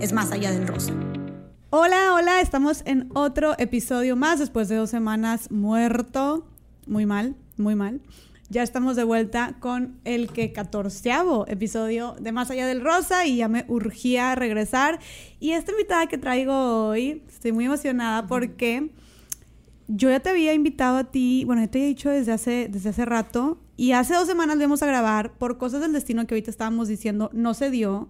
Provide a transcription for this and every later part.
es Más allá del rosa. Hola, hola, estamos en otro episodio más después de dos semanas muerto. Muy mal, muy mal. Ya estamos de vuelta con el que catorceavo episodio de Más Allá del Rosa y ya me urgía regresar. Y esta invitada que traigo hoy, estoy muy emocionada porque yo ya te había invitado a ti, bueno, ya te he dicho desde hace, desde hace rato, y hace dos semanas le íbamos a grabar por cosas del destino que ahorita estábamos diciendo, no se dio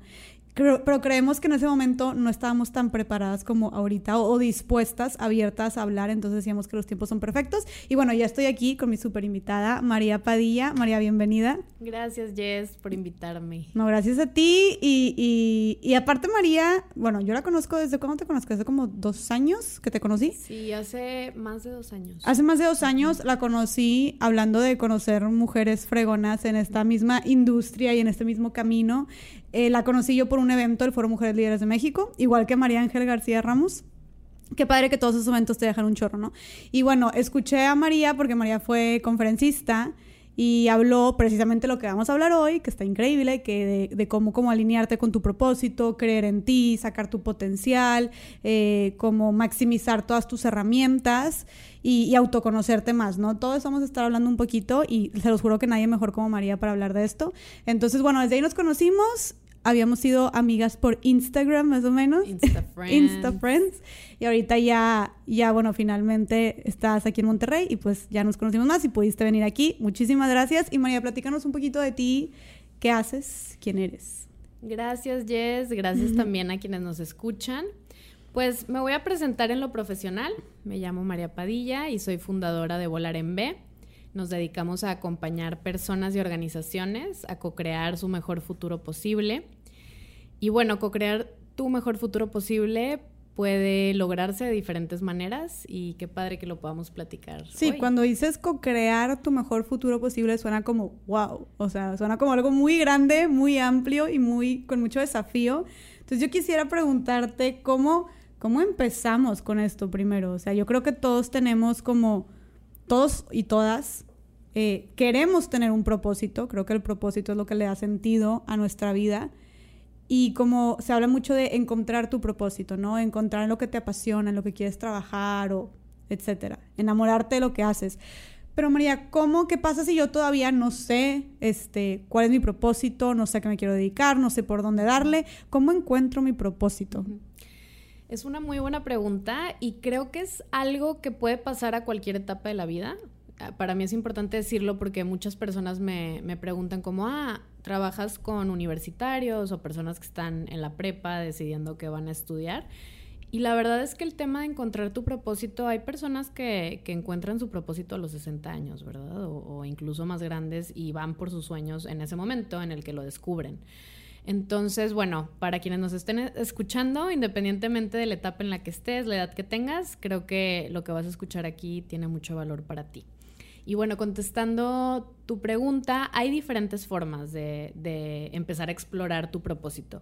pero creemos que en ese momento no estábamos tan preparadas como ahorita o, dispuestas, abiertas a hablar, entonces decíamos que los tiempos son perfectos. Y bueno, ya estoy aquí con mi super invitada, María Padilla. María, bienvenida. Gracias, Jess, por invitarme. No, gracias a ti. Y, y, aparte, María, bueno, yo la conozco desde, ¿cómo te conozco? ¿Hace como dos años que te conocí? Sí, hace más de dos años. Hace más de dos años la conocí hablando de conocer mujeres fregonas en esta misma industria y en este mismo camino. Eh, la conocí yo por un evento del Foro Mujeres Líderes de México, igual que María Ángel García Ramos. Qué padre que todos esos eventos te dejan un chorro, ¿no? Y bueno, escuché a María porque María fue conferencista y habló precisamente lo que vamos a hablar hoy, que está increíble, que de, cómo, cómo alinearte con tu propósito, creer en ti, sacar tu potencial, eh, cómo maximizar todas tus herramientas y, y, autoconocerte más, ¿no? Todo eso vamos a estar hablando un poquito y se los juro que nadie mejor como María para hablar de esto. Entonces, bueno, desde ahí nos conocimos habíamos sido amigas por Instagram más o menos. Insta Friends. Insta Friends. Y ahorita ya, ya, bueno, finalmente estás aquí en Monterrey y pues ya nos conocimos más y pudiste venir aquí. Muchísimas gracias. Y María, platícanos un poquito de ti. ¿Qué haces? ¿Quién eres? Gracias, Jess. Gracias también a quienes nos escuchan. Pues me voy a presentar en lo profesional. Me llamo María Padilla y soy fundadora de Volar en B. Nos dedicamos a acompañar personas y organizaciones a co-crear su mejor futuro posible. Y bueno, co-crear tu mejor futuro posible puede lograrse de diferentes maneras y qué padre que lo podamos platicar. Sí, cuando dices co-crear tu mejor futuro posible suena como wow, o sea, suena como algo muy grande, muy amplio y muy con mucho desafío. Entonces yo quisiera preguntarte cómo cómo empezamos con esto primero, o sea, yo creo que todos tenemos como todos y todas eh, queremos tener un propósito, creo que el propósito es lo que le da sentido a nuestra vida. Y como se habla mucho de encontrar tu propósito, ¿no? Encontrar en lo que te apasiona, lo que quieres trabajar o etcétera. Enamorarte de lo que haces. Pero María, ¿cómo? ¿Qué pasa si yo todavía no sé este, cuál es mi propósito? No sé a qué me quiero dedicar, no sé por dónde darle. ¿Cómo encuentro mi propósito? Es una muy buena pregunta y creo que es algo que puede pasar a cualquier etapa de la vida. Ah, para mí es importante decirlo porque muchas personas me, me preguntan como, ah, ¿trabajas con universitarios o personas que están en la prepa decidiendo que van a estudiar? Y la verdad es que el tema de encontrar tu propósito, hay personas que, que encuentran su propósito a los 60 años, ¿verdad? O, o, incluso más grandes y van por sus sueños en ese momento en el que lo descubren. Entonces, bueno, para quienes nos estén escuchando, independientemente de la etapa en la que estés, la edad que tengas, creo que lo que vas a escuchar aquí tiene mucho valor para ti. Y bueno, contestando tu pregunta, hay diferentes formas de, empezar a explorar tu propósito.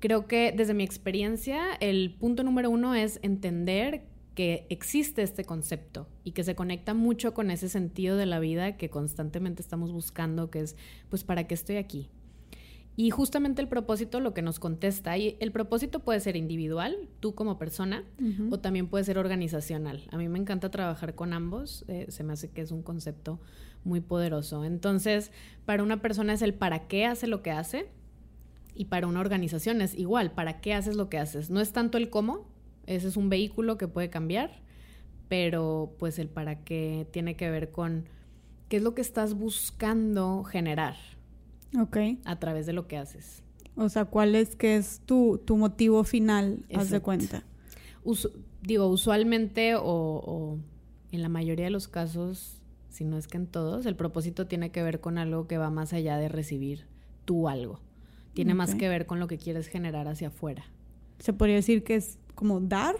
Creo que desde mi experiencia, el punto número uno es entender que existe este concepto y que se conecta mucho con ese sentido de la vida que constantemente estamos buscando, que es, pues, ¿para qué estoy aquí? Y justamente el propósito lo que nos contesta, y el propósito puede ser individual, tú como persona, o también puede ser organizacional. A mí me encanta trabajar con ambos, eh, se me hace que es un concepto muy poderoso. Entonces, para una persona es el para qué hace lo que hace, y para una organización es igual, para qué haces lo que haces. No es tanto el cómo, ese es un vehículo que puede cambiar, pero pues el para qué tiene que ver con qué es lo que estás buscando generar Ok. A través de lo que haces. O sea, ¿cuál es que es tu, tu motivo final, haz de cuenta? digo, usualmente o, o, en la mayoría de los casos, si no es que en todos, el propósito tiene que ver con algo que va más allá de recibir tú algo. Tiene más que ver con lo que quieres generar hacia afuera. se podría decir que es como dar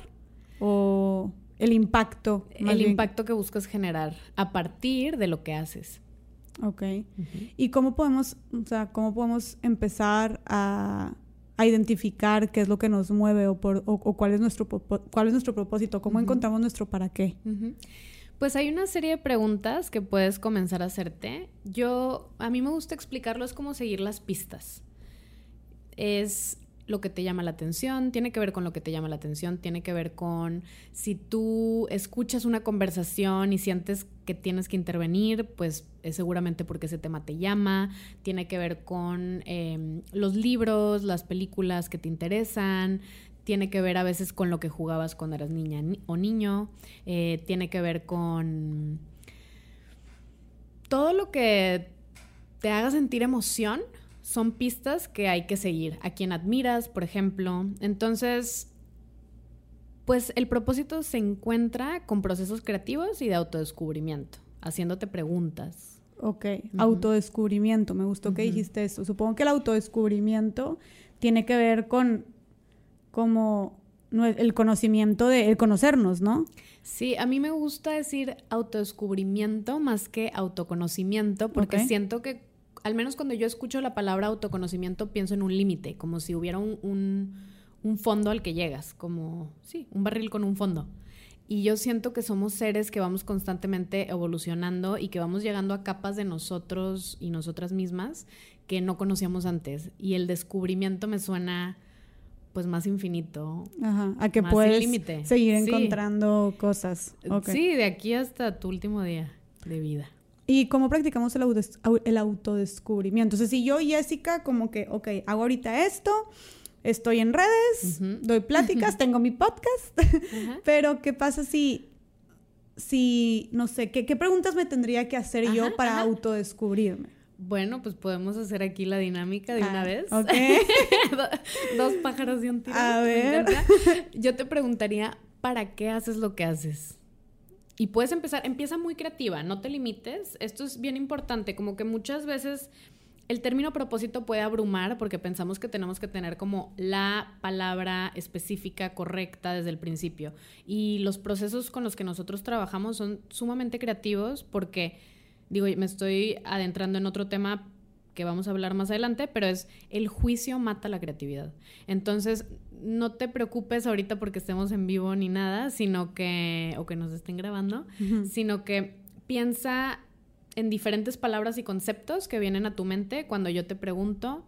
o el impacto. El impacto que buscas generar a partir de lo que haces. Ok. ¿Y cómo podemos, o sea, cómo podemos empezar a, identificar qué es lo que nos mueve o, por, o, cuál, es nuestro, cuál es nuestro propósito? ¿Cómo encontramos nuestro para qué? Pues hay una serie de preguntas que puedes comenzar a hacerte. Yo, a mí me gusta explicarlo, es como seguir las pistas. Es lo que te llama la atención, tiene que ver con lo que te llama la atención, tiene que ver con si tú escuchas una conversación y sientes que tienes que intervenir, pues es seguramente porque ese tema te llama, tiene que ver con em, los libros, las películas que te interesan, tiene que ver a veces con lo que jugabas cuando eras niña o niño, eh, tiene que ver con todo lo que te haga sentir emoción son pistas que hay que seguir. A quien admiras, por ejemplo. Entonces, pues el propósito se encuentra con procesos creativos y de autodescubrimiento, haciéndote preguntas. Ok, autodescubrimiento, me gustó que dijiste eso. Supongo que el autodescubrimiento tiene que ver con como el conocimiento de el conocernos, ¿no? Sí, a mí me gusta decir autodescubrimiento más que autoconocimiento porque siento que al menos cuando yo escucho la palabra autoconocimiento, pienso en un límite, como si hubiera un, fondo al que llegas, como, sí, un barril con un fondo. Y yo siento que somos seres que vamos constantemente evolucionando y que vamos llegando a capas de nosotros y nosotras mismas que no conocíamos antes. Y el descubrimiento me suena pues más infinito. Ajá, a que puedes seguir encontrando cosas. Sí, de aquí hasta tu último día de vida. ¿Y cómo practicamos el, el autodescubrimiento? Entonces, si yo, Jessica, como que, ok, hago ahorita esto, estoy en redes, doy pláticas, tengo mi podcast, pero ¿qué pasa si, si no sé, ¿qué, preguntas me tendría que hacer yo para autodescubrirme? Bueno, pues podemos hacer aquí la dinámica de una ah, vez. Dos pájaros de un tiro. A ver. Yo te preguntaría, ¿para qué haces lo que haces? Y puedes empezar, empieza muy creativa, no te limites. Esto es bien importante, como que muchas veces el término propósito puede abrumar porque pensamos que tenemos que tener como la palabra específica correcta desde el principio. Y los procesos con los que nosotros trabajamos son sumamente creativos porque, digo, me estoy adentrando en otro tema que vamos a hablar más adelante, pero es el juicio mata la creatividad. Entonces, no te preocupes ahorita porque estemos en vivo ni nada, sino que, o que nos estén grabando, sino que piensa en diferentes palabras y conceptos que vienen a tu mente cuando yo te pregunto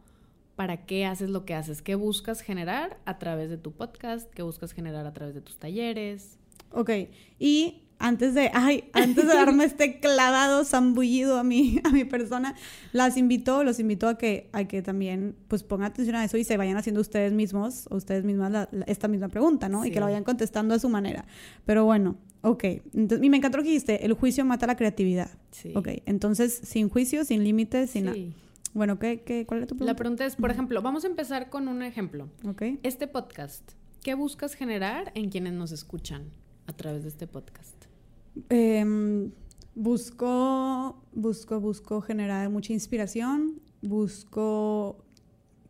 para qué haces lo que haces, qué buscas generar a través de tu podcast, qué buscas generar a través de tus talleres. Ok, y antes de, ay, antes de darme este clavado zambullido a mi, a mi persona, las invito, los invito a que, a que también pues pongan atención a eso y se vayan haciendo ustedes mismos o ustedes mismas esta misma pregunta, ¿no? Y que la vayan contestando a su manera. Pero bueno, ok. Entonces, y me encantó lo que dijiste, el juicio mata la creatividad. Sí. Ok, entonces sin juicio, sin límites, sin nada. Bueno, ¿qué, qué, ¿cuál es tu pregunta? La pregunta es, por ejemplo, vamos a empezar con un ejemplo. Ok. Este podcast, ¿qué buscas generar en quienes nos escuchan a través de este podcast? Eh, busco, busco, busco generar mucha inspiración, busco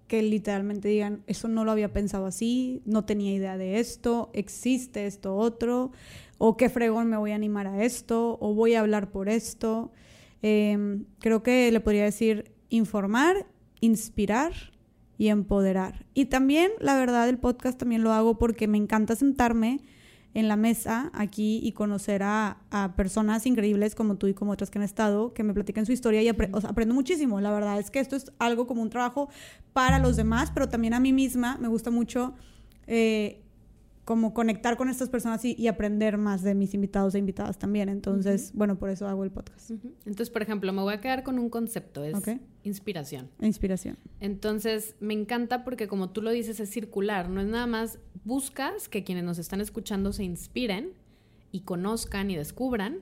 que literalmente digan, eso no lo había pensado así, no tenía idea de esto, existe esto otro, o qué fregón me voy a animar a esto, o voy a hablar por esto. Em, creo que le podría decir informar, inspirar y empoderar. Y también, la verdad, el podcast también lo hago porque me encanta sentarme en la mesa aquí y conocer a, personas increíbles como tú y como otras que han estado, que me platican su historia y aprendo muchísimo. La verdad es que esto es algo como un trabajo para los demás, pero también a mí misma me gusta mucho eh, como conectar con estas personas y, aprender más de mis invitados e invitadas también. Entonces, bueno, por eso hago el podcast. Entonces, por ejemplo, me voy a quedar con un concepto, es inspiración. Inspiración. Entonces, me encanta porque como tú lo dices, es circular, no es nada más buscas que quienes nos están escuchando se inspiren y conozcan y descubran,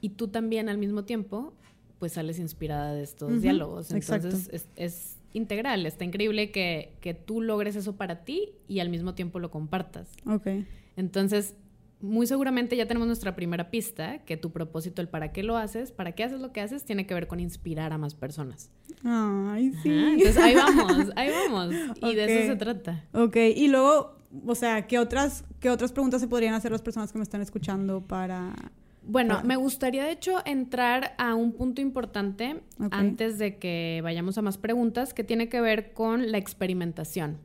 y tú también al mismo tiempo, pues sales inspirada de estos diálogos. Entonces, es integral. Está increíble que, que, tú logres eso para ti y al mismo tiempo lo compartas. Ok. Entonces, muy seguramente ya tenemos nuestra primera pista, que tu propósito, el para qué lo haces, para qué haces lo que haces, tiene que ver con inspirar a más personas. Ay, sí. Entonces, ahí vamos, ahí vamos. Y de eso se trata. Ok, y luego o sea, ¿qué otras, ¿qué otras preguntas se podrían hacer las personas que me están escuchando para... Bueno, para- me gustaría de hecho entrar a un punto importante Ok. antes de que vayamos a más preguntas que tiene que ver con la experimentación.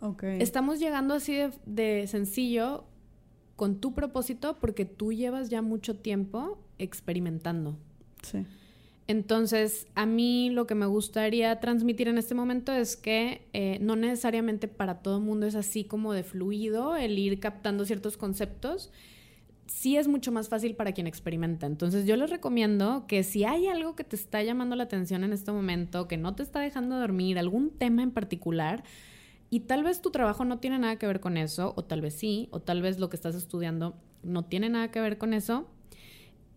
Ok. Estamos llegando así de, de sencillo con tu propósito porque tú llevas ya mucho tiempo experimentando. Sí. Entonces, a mí lo que me gustaría transmitir en este momento es que eh, no necesariamente para todo el mundo es así como de fluido el ir captando ciertos conceptos. Sí es mucho más fácil para quien experimenta. Entonces, yo les recomiendo que si hay algo que te está llamando la atención en este momento, que no te está dejando dormir, algún tema en particular, y tal vez tu trabajo no tiene nada que ver con eso, o tal vez sí, o tal vez lo que estás estudiando no tiene nada que ver con eso,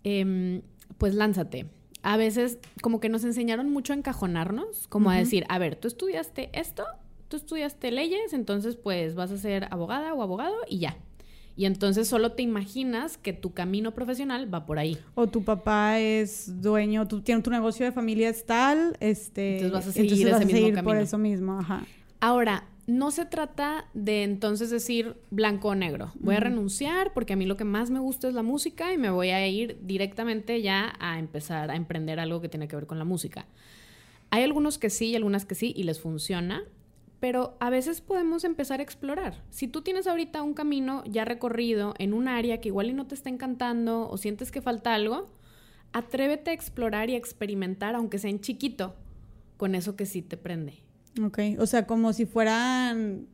em, pues lánzate. A veces como que nos enseñaron mucho a encajonarnos, como a decir, a ver, tú estudiaste esto, tú estudiaste leyes, entonces pues vas a ser abogada o abogado y ya. Y entonces solo te imaginas que tu camino profesional va por ahí. O tu papá es dueño, tú tienes tu negocio de familia es tal, este... Entonces vas a seguir ese vas a mismo seguir por camino. eso mismo, ajá. Ahora, no se trata de entonces decir blanco o negro. Voy a renunciar porque a mí lo que más me gusta es la música y me voy a ir directamente ya a empezar a emprender algo que tiene que ver con la música. Hay algunos que sí y algunas que sí y les funciona, pero a veces podemos empezar a explorar. Si tú tienes ahorita un camino ya recorrido en un área que igual y no te está encantando o sientes que falta algo, atrévete a explorar y a experimentar, aunque sea en chiquito, con eso que sí te prende. Ok, o sea, como si fueran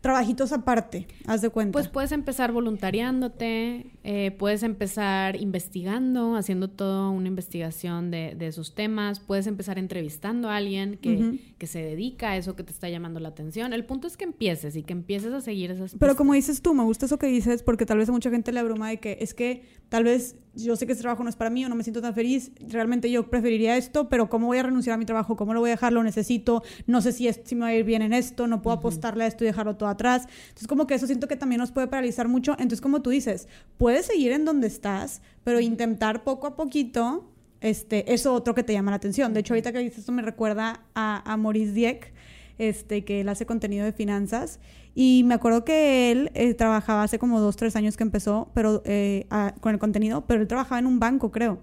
trabajitos aparte, haz de cuenta. Pues puedes empezar voluntariándote, eh, puedes empezar investigando, haciendo toda una investigación de, de esos temas, puedes empezar entrevistando a alguien que, que se dedica a eso que te está llamando la atención. El punto es que empieces y que empieces a seguir esas Pero pistas. como dices tú, me gusta eso que dices porque tal vez a mucha gente le abruma de que es que tal vez yo sé que este trabajo no es para mí o no me siento tan feliz, realmente yo preferiría esto, pero ¿cómo voy a renunciar a mi trabajo? ¿Cómo lo voy a dejar? Lo necesito, no sé si, es, si me va a ir bien en esto, no puedo apostarle a esto y dejarlo todo atrás. Entonces como que eso siento que también nos puede paralizar mucho. Entonces como tú dices, puedes seguir en donde estás, pero intentar poco a poquito este, eso otro que te llama la atención. De hecho, ahorita que dices esto me recuerda a, a Maurice Dieck, este, que él hace contenido de finanzas. Y me acuerdo que él eh, trabajaba hace como dos, tres años que empezó pero, eh, a- con el contenido, pero él trabajaba en un banco, creo.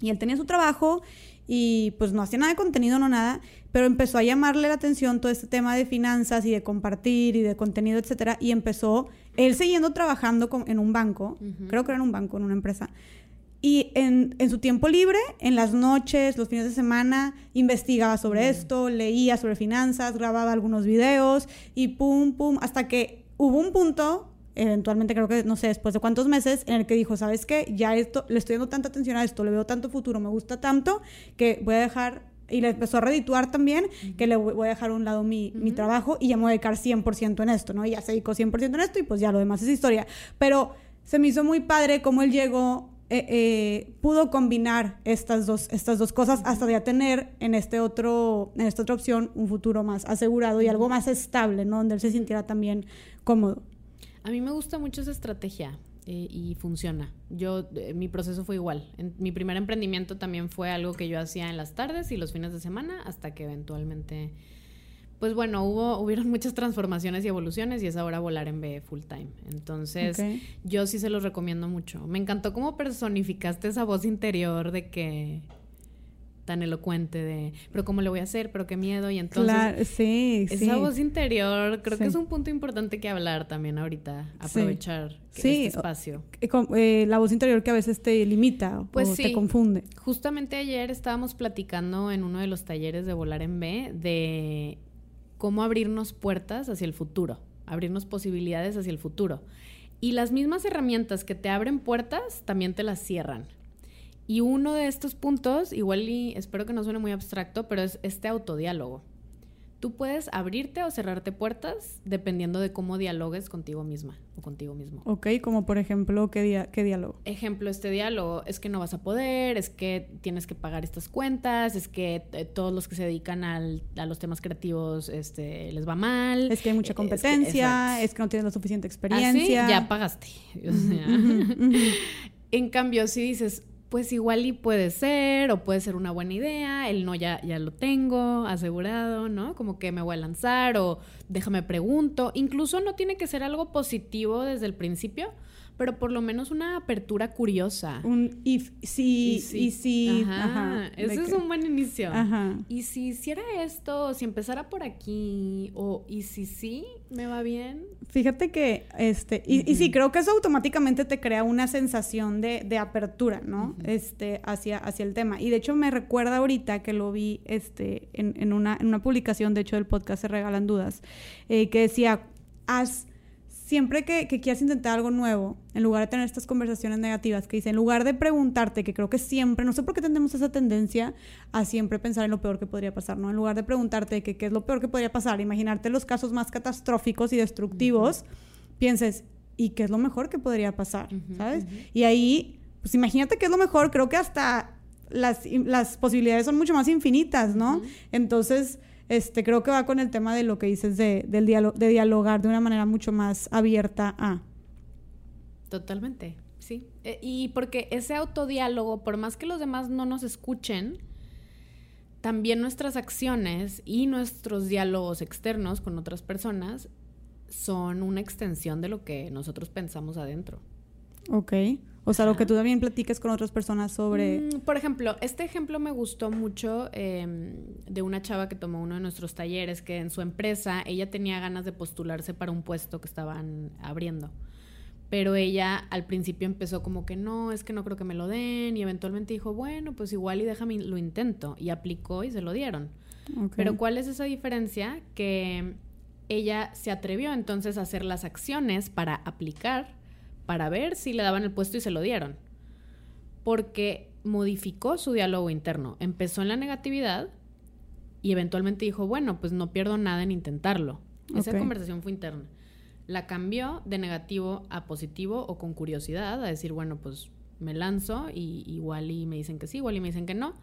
Y él tenía su trabajo y pues no hacía nada de contenido, no nada, pero empezó a llamarle la atención todo este tema de finanzas y de compartir y de contenido, etcétera, y empezó él siguiendo trabajando con- en un banco, Ujú. creo que era en un banco, en una empresa, y en, en su tiempo libre, en las noches, los fines de semana, investigaba sobre esto, leía sobre finanzas, grababa algunos videos y pum, pum, hasta que hubo un punto, eventualmente creo que, no sé, después de cuántos meses, en el que dijo, ¿sabes qué? Ya esto, le estoy dando tanta atención a esto, le veo tanto futuro, me gusta tanto, que voy a dejar... Y le empezó a redituar también que le voy a dejar a un lado mi, mi trabajo y ya me voy a dedicar 100% en esto, ¿no? Y ya se dedicó 100% en esto y pues ya lo demás es historia. Pero se me hizo muy padre cómo él llegó, eh, eh, pudo combinar estas dos, estas dos cosas hasta ya tener en, este otro, en esta otra opción un futuro más asegurado y algo más estable, ¿no? Donde él se sintiera también cómodo. A mí me gusta mucho esa estrategia eh, y funciona. Yo, mi proceso fue igual. En- mi primer emprendimiento también fue algo que yo hacía en las tardes y los fines de semana hasta que eventualmente, pues bueno, hubo, hubieron muchas transformaciones y evoluciones y es ahora volar en B full time. Entonces, yo sí se los recomiendo mucho. Me encantó cómo personificaste esa voz interior de que tan elocuente de, pero cómo le voy a hacer, pero qué miedo y entonces claro, sí, esa sí. voz interior creo que es un punto importante que hablar también ahorita, aprovechar este espacio. Eh, eh, la voz interior que a veces te limita Pues o te confunde. Justamente ayer estábamos platicando en uno de los talleres de Volar en B de cómo abrirnos puertas hacia el futuro, abrirnos posibilidades hacia el futuro. Y las mismas herramientas que te abren puertas también te las cierran. Y uno de estos puntos, igual y espero que no suene muy abstracto, pero es este autodiálogo. Tú puedes abrirte o cerrarte puertas dependiendo de cómo dialogues contigo misma o contigo mismo. Ok, como por ejemplo, ¿qué, dia- qué diálogo? Ejemplo, este diálogo es que no vas a poder, es que tienes que pagar estas cuentas, es que eh, todos los que se dedican al- a los temas creativos este, les va mal. Es que hay mucha Es que- competencia, es que, no tienes la suficiente Así, experiencia. ya pagaste. O sea, en cambio, si dices, pues igual y puede ser, o puede ser una buena idea, el no ya, ya lo tengo asegurado, ¿no? Como que me voy a lanzar, o déjame pregunto. Incluso no tiene que ser algo positivo desde el principio, pero por lo menos una apertura curiosa. Un if, sí, y sí. Ajá, ese es un buen inicio. Ajá. Y si hiciera esto, si empezara por aquí, o y si sí, me va bien. Fíjate que, este, y, sí, creo que eso automáticamente te crea una sensación de, de apertura, ¿no? Este, hacia, hacia el tema. Y de hecho me recuerda ahorita que lo vi, este, en, en, una, en una publicación, de hecho, del podcast Se Regalan Dudas, eh, que decía, haz siempre que, quieras intentar algo nuevo, en lugar de tener estas conversaciones negativas que dice, en lugar de preguntarte, que creo que siempre, no sé por qué tenemos esa tendencia a siempre pensar en lo peor que podría pasar, ¿no? En lugar de preguntarte qué es lo peor que podría pasar, imaginarte los casos más catastróficos y destructivos, pienses, ¿y qué es lo mejor que podría pasar? ¿Sabes? Y ahí, pues imagínate qué es lo mejor, creo que hasta las, las posibilidades son mucho más infinitas, ¿no? Entonces este, creo que va con el tema de lo que dices de, del de dialogar de una manera mucho más abierta a. Totalmente, sí. E, y porque ese autodiálogo, por más que los demás no nos escuchen, también nuestras acciones y nuestros diálogos externos con otras personas son una extensión de lo que nosotros pensamos adentro. Ok. O sea, lo que tú también platiques con otras personas sobre... Mm, por ejemplo, este ejemplo me gustó mucho em, de una chava que tomó uno de nuestros talleres, que en su empresa ella tenía ganas de postularse para un puesto que estaban abriendo. Pero ella al principio empezó como que no, es que no creo que me lo den y eventualmente dijo, bueno, pues igual y déjame lo intento. Y aplicó y se lo dieron. Pero ¿cuál es esa diferencia? Que ella se atrevió entonces a hacer las acciones para aplicar para ver si le daban el puesto y se lo dieron. Porque modificó su diálogo interno. Empezó en la negatividad y eventualmente dijo, bueno, pues no pierdo nada en intentarlo. Esa conversación fue interna. La cambió de negativo a positivo o con curiosidad, a decir, bueno, pues me lanzo y igual y me dicen que sí, igual y me dicen que no.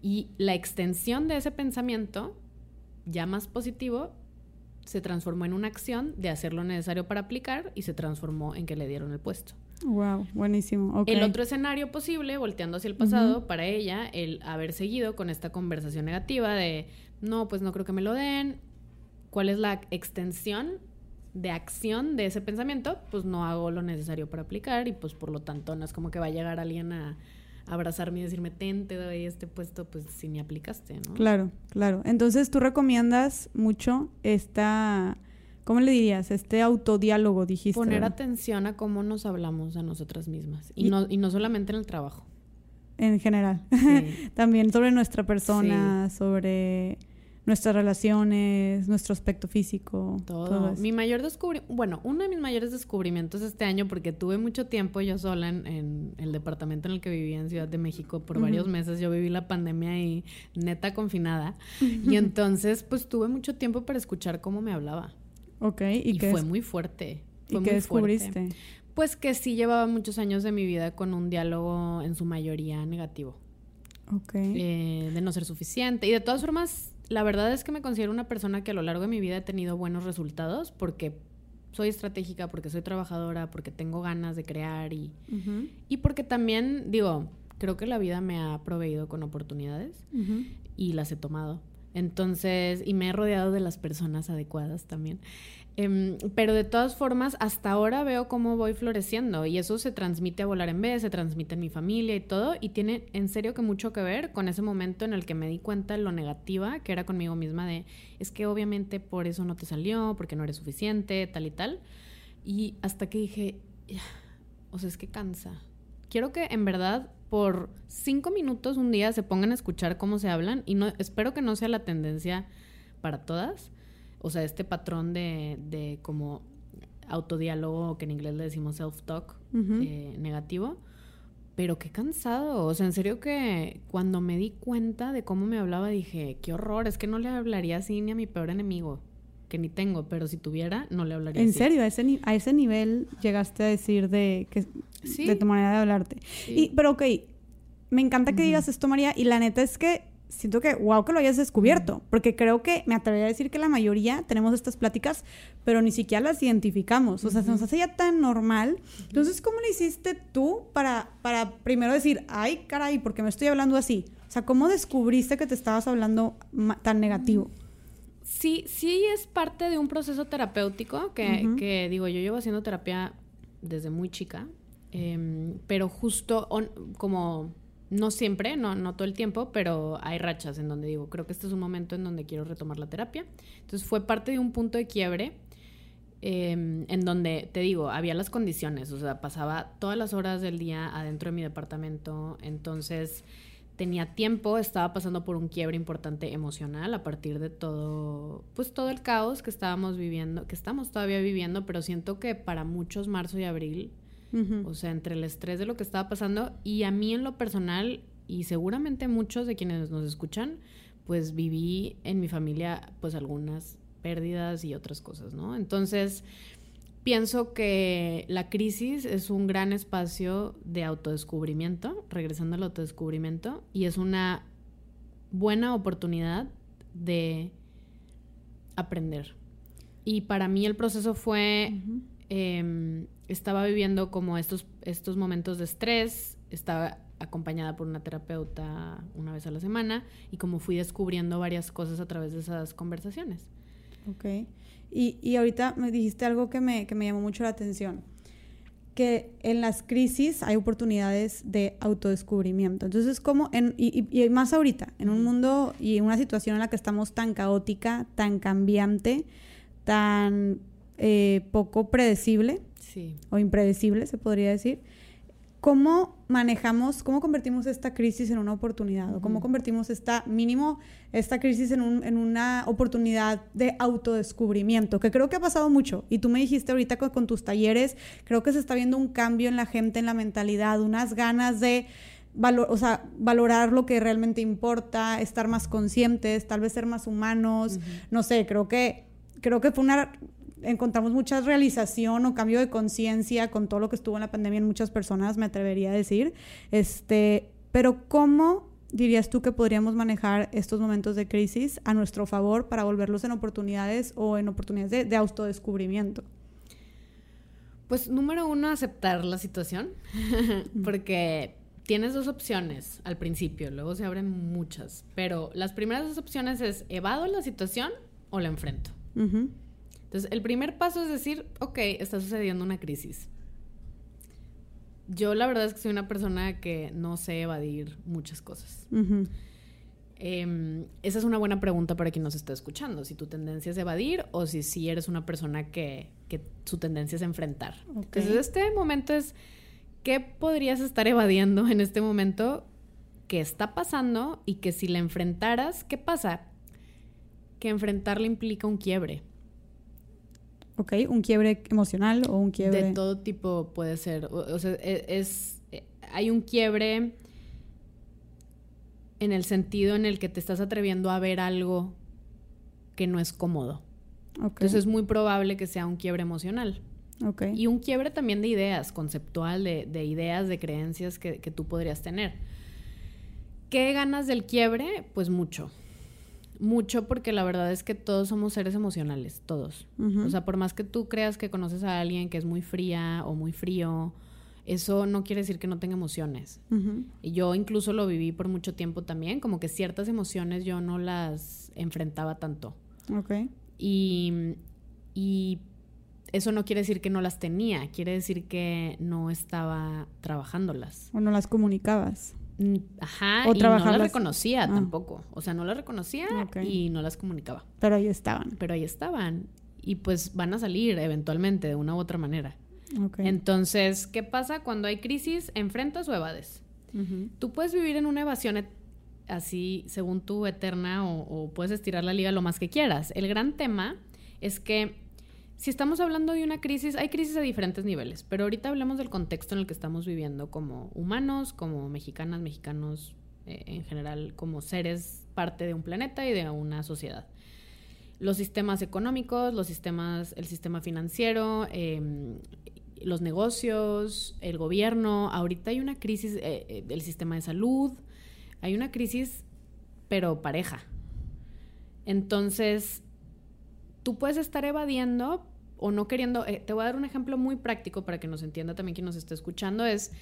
Y la extensión de ese pensamiento, ya más positivo, se transformó en una acción de hacer lo necesario para aplicar y se transformó en que le dieron el puesto. Wow, buenísimo. El otro escenario posible, volteando hacia el pasado, para ella, el haber seguido con esta conversación negativa de no, pues no creo que me lo den. ¿Cuál es la extensión de acción de ese pensamiento? Pues no hago lo necesario para aplicar y pues por lo tanto no es como que va a llegar alguien a abrazarme y decirme, ten, te doy este puesto, pues si ni aplicaste, ¿no? Claro, claro. Entonces tú recomiendas mucho esta, ¿cómo le dirías? Este autodiálogo, dijiste. Poner atención a cómo nos hablamos a nosotras mismas y, no, y no solamente en el trabajo. En general. También sobre nuestra persona, sobre nuestras relaciones, nuestro aspecto físico. Todo. mi mayor descubrimiento, bueno, uno de mis mayores descubrimientos este año, porque tuve mucho tiempo yo sola en, el departamento en el que vivía en Ciudad de México por varios meses. Yo viví la pandemia y neta confinada. Y entonces, pues tuve mucho tiempo para escuchar cómo me hablaba. Ok, y, fue muy fuerte. ¿Y qué descubriste? Pues que sí llevaba muchos años de mi vida con un diálogo en su mayoría negativo. Ok. Eh, de no ser suficiente. Y de todas formas, la verdad es que me considero una persona que a lo largo de mi vida he tenido buenos resultados porque soy estratégica, porque soy trabajadora, porque tengo ganas de crear y, y porque también, digo, creo que la vida me ha proveído con oportunidades y las he tomado. Entonces, y me he rodeado de las personas adecuadas también. Em, pero de todas formas, hasta ahora veo cómo voy floreciendo y eso se transmite a volar en vez, se transmite en mi familia y todo, y tiene en serio que mucho que ver con ese momento en el que me di cuenta de lo negativa que era conmigo misma de, es que obviamente por eso no te salió, porque no eres suficiente, tal y tal. Y hasta que dije, o sea, es que cansa. Quiero que en verdad por cinco minutos un día se pongan a escuchar cómo se hablan y no, espero que no sea la tendencia para todas o sea, este patrón de, de como autodiálogo, que en inglés le decimos self-talk, eh, negativo. Pero qué cansado. O sea, en serio que cuando me di cuenta de cómo me hablaba, dije, qué horror, es que no le hablaría así ni a mi peor enemigo, que ni tengo, pero si tuviera, no le hablaría ¿En así. ¿En serio? ¿A ese, ¿A ese nivel llegaste a decir de, que, de tu manera de hablarte? Y, pero ok, me encanta que digas esto, María, y la neta es que siento que, wow, que lo hayas descubierto, porque creo que me atrevería a decir que la mayoría tenemos estas pláticas, pero ni siquiera las identificamos, o sea, se nos hace ya tan normal. Entonces, ¿cómo le hiciste tú para, para primero decir, ay, caray, ¿por qué me estoy hablando así? O sea, ¿cómo descubriste que te estabas hablando tan negativo? Sí, sí es parte de un proceso terapéutico que, que digo, yo llevo haciendo terapia desde muy chica, em, pero justo como no siempre, no, no todo el tiempo, pero hay rachas en donde digo, creo que este es un momento en donde quiero retomar la terapia. Entonces fue parte de un punto de quiebre em, en donde, te digo, había las condiciones, o sea, pasaba todas las horas del día adentro de mi departamento, entonces tenía tiempo, estaba pasando por un quiebre importante emocional a partir de todo, pues todo el caos que estábamos viviendo, que estamos todavía viviendo, pero siento que para muchos marzo y abril o sea, entre el estrés de lo que estaba pasando y a mí en lo personal, y seguramente muchos de quienes nos escuchan, pues viví en mi familia pues algunas pérdidas y otras cosas, ¿no? Entonces, pienso que la crisis es un gran espacio de autodescubrimiento, regresando al autodescubrimiento, y es una buena oportunidad de aprender. Y para mí el proceso fue estaba viviendo como estos, estos momentos de estrés, estaba acompañada por una terapeuta una vez a la semana y como fui descubriendo varias cosas a través de esas conversaciones. Ok. Y, y ahorita me dijiste algo que me, que me llamó mucho la atención, que en las crisis hay oportunidades de autodescubrimiento. Entonces, como, en, y, y, más ahorita, en un mundo y en una situación en la que estamos tan caótica, tan cambiante, tan eh, poco predecible, o impredecible, se podría decir. ¿Cómo manejamos, cómo convertimos esta crisis en una oportunidad? ¿O cómo convertimos esta, mínimo, esta crisis en, un, en una oportunidad de autodescubrimiento? Que creo que ha pasado mucho. Y tú me dijiste ahorita con, tus talleres, creo que se está viendo un cambio en la gente, en la mentalidad, unas ganas de Valor, o sea, valorar lo que realmente importa, estar más conscientes, tal vez ser más humanos, no sé, creo que creo que fue una encontramos mucha realización o cambio de conciencia con todo lo que estuvo en la pandemia en muchas personas, me atrevería a decir. Este, pero ¿cómo dirías tú que podríamos manejar estos momentos de crisis a nuestro favor para volverlos en oportunidades o en oportunidades de, de autodescubrimiento? Pues número uno, aceptar la situación, porque tienes dos opciones al principio, luego se abren muchas, pero las primeras dos opciones es evado la situación o la enfrento. Entonces, el primer paso es decir, ok, está sucediendo una crisis. Yo la verdad es que soy una persona que no sé evadir muchas cosas. Em, esa es una buena pregunta para quien nos está escuchando. Si tu tendencia es evadir o si, si eres una persona que, que su tendencia es enfrentar. Entonces, este momento es, ¿qué podrías estar evadiendo en este momento que está pasando y que si la enfrentaras, ¿qué pasa? Que enfrentarla implica un quiebre. Ok, un quiebre emocional o un quiebre... De todo tipo puede ser. O, sea, e, es, eh, hay un quiebre en el sentido en el que te estás atreviendo a ver algo que no es cómodo. Entonces es muy probable que sea un quiebre emocional. Okay. Y un quiebre también de ideas, conceptual, de, de ideas, de creencias que, que, tú podrías tener. ¿Qué ganas del quiebre? Pues mucho mucho porque la verdad es que todos somos seres emocionales, todos. O sea, por más que tú creas que conoces a alguien que es muy fría o muy frío, eso no quiere decir que no tenga emociones. Y yo incluso lo viví por mucho tiempo también, como que ciertas emociones yo no las enfrentaba tanto. Ok. Y, y eso no quiere decir que no las tenía, quiere decir que no estaba trabajándolas. O no las comunicabas. Ajá, y no las reconocía ah. tampoco. O sea, no las reconocía y no las comunicaba. Pero ahí estaban. Pero ahí estaban. Y pues van a salir eventualmente de una u otra manera. Entonces, ¿qué pasa cuando hay crisis? ¿Enfrentas o evades? Tú puedes vivir en una evasión así, según tú, eterna, o, o puedes estirar la liga lo más que quieras. El gran tema es que si estamos hablando de una crisis, hay crisis a diferentes niveles, pero ahorita hablamos del contexto en el que estamos viviendo como humanos, como mexicanas, mexicanos, eh, en general, como seres parte de un planeta y de una sociedad. Los sistemas económicos, los sistemas, el sistema financiero, em, los negocios, el gobierno. Ahorita hay una crisis, eh, eh, del sistema de salud, hay una crisis pero pareja. Entonces, tú puedes estar evadiendo o no queriendo, eh, te voy a dar un ejemplo muy práctico para que nos entienda también quien nos esté escuchando, es,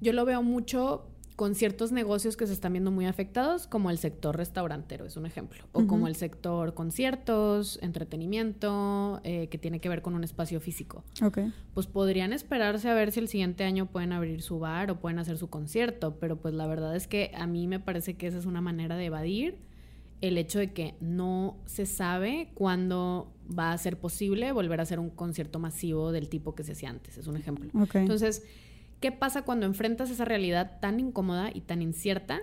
yo lo veo mucho con ciertos negocios que se están viendo muy afectados, como el sector restaurantero, es un ejemplo, o como el sector conciertos, entretenimiento, eh, que tiene que ver con un espacio físico. Okay. Pues podrían esperarse a ver si el siguiente año pueden abrir su bar o pueden hacer su concierto, pero pues la verdad es que a mí me parece que esa es una manera de evadir el hecho de que no se sabe cuándo va a ser posible volver a hacer un concierto masivo del tipo que se hacía antes, es un ejemplo. Okay. Entonces, ¿Qué pasa cuando enfrentas esa realidad tan incómoda y tan incierta?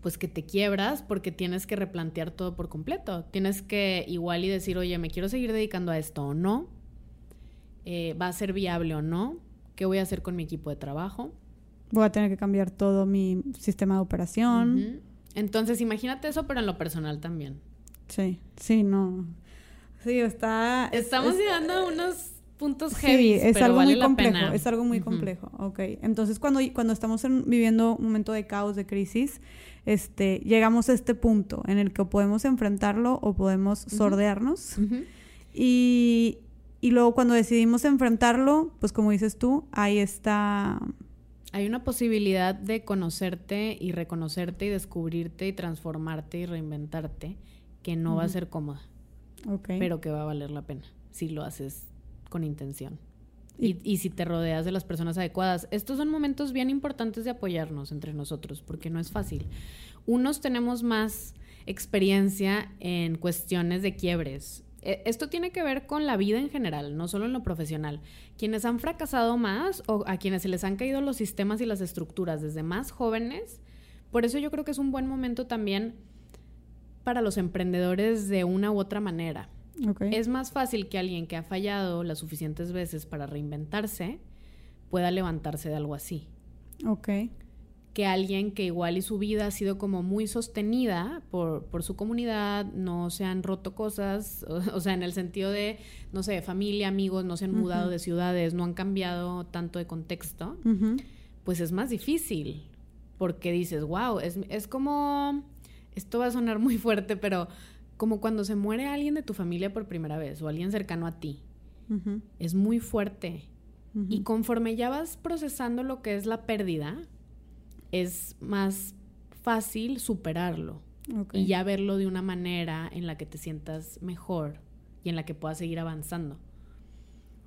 Pues que te quiebras porque tienes que replantear todo por completo. Tienes que igual y decir, oye, me quiero seguir dedicando a esto o no. Eh, ¿Va a ser viable o no? ¿Qué voy a hacer con mi equipo de trabajo? Voy a tener que cambiar todo mi sistema de operación. Uh -huh. Entonces, imagínate eso, pero en lo personal también. Sí, sí, no. Sí, está... Estamos es, llegando a unos puntos heavy. Sí, es pero algo vale muy complejo, pena. es algo muy complejo. Ok, entonces cuando, cuando estamos en- viviendo un momento de caos, de crisis, este, llegamos a este punto en el que podemos enfrentarlo o podemos sordearnos. Ujú. Y, y luego cuando decidimos enfrentarlo, pues como dices tú, ahí está... Hay una posibilidad de conocerte y reconocerte y descubrirte y transformarte y reinventarte que no va a ser cómoda, pero que va a valer la pena si lo haces con intención. Y, y si te rodeas de las personas adecuadas. Estos son momentos bien importantes de apoyarnos entre nosotros, porque no es fácil. Unos tenemos más experiencia en cuestiones de quiebres. E- Esto tiene que ver con la vida en general, no solo en lo profesional. Quienes han fracasado más o a quienes se les han caído los sistemas y las estructuras desde más jóvenes, por eso yo creo que es un buen momento también para los emprendedores de una u otra manera. Es más fácil que alguien que ha fallado las suficientes veces para reinventarse pueda levantarse de algo así. Ok. Que alguien que igual y su vida ha sido como muy sostenida por, por su comunidad, no se han roto cosas, o, o sea, en el sentido de, no sé, familia, amigos, no se han mudado de ciudades, no han cambiado tanto de contexto, pues es más difícil. Porque dices, wow, es, es como, esto va a sonar muy fuerte, pero como cuando se muere alguien de tu familia por primera vez o alguien cercano a ti es muy fuerte. Y conforme ya vas procesando lo que es la pérdida, es más fácil superarlo y ya verlo de una manera en la que te sientas mejor y en la que puedas seguir avanzando.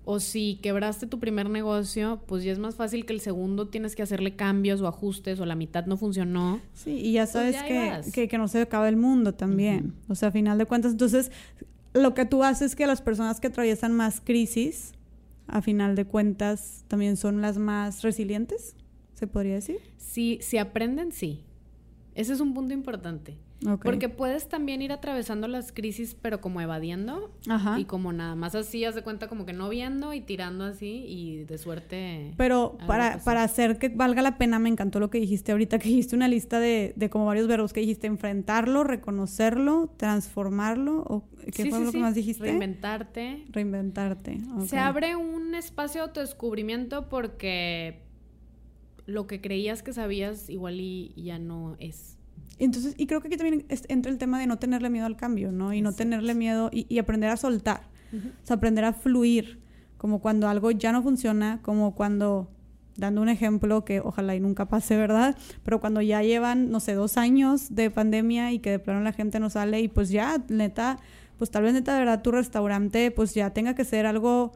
O si quebraste tu primer negocio, pues ya es más fácil que el segundo tienes que hacerle cambios o ajustes o la mitad no funcionó. Sí, y ya sabes que, vas. que, que no se acaba el mundo también. O sea, a final de cuentas, entonces, lo que tú haces es que las personas que atraviesan más crisis, a final de cuentas, también son las más resilientes, se podría decir. Si, si aprenden, sí. Ese es un punto importante. Ok. Porque puedes también ir atravesando las crisis, pero como evadiendo Ajá. y como nada más así, haz de cuenta como que no viendo y tirando así y de suerte. Pero para, para hacer que valga la pena, me encantó lo que dijiste ahorita, que dijiste una lista de, de como varios verbos que dijiste, enfrentarlo, reconocerlo, transformarlo, o ¿qué Sí, fue sí, lo sí. que más dijiste? Reinventarte. Reinventarte. ok. Se abre un espacio de autodescubrimiento porque lo que creías que sabías igual y ya no es. Entonces, y creo que aquí también entra el tema de no tenerle miedo al cambio, ¿no? Y no tenerle miedo y, y aprender a soltar. O sea, aprender a fluir. Como cuando algo ya no funciona, como cuando, dando un ejemplo que ojalá y nunca pase, ¿verdad? Pero cuando ya llevan, no sé, dos años de pandemia y que de plano la gente no sale y pues ya, neta, pues tal vez neta, de verdad, tu restaurante pues ya tenga que ser algo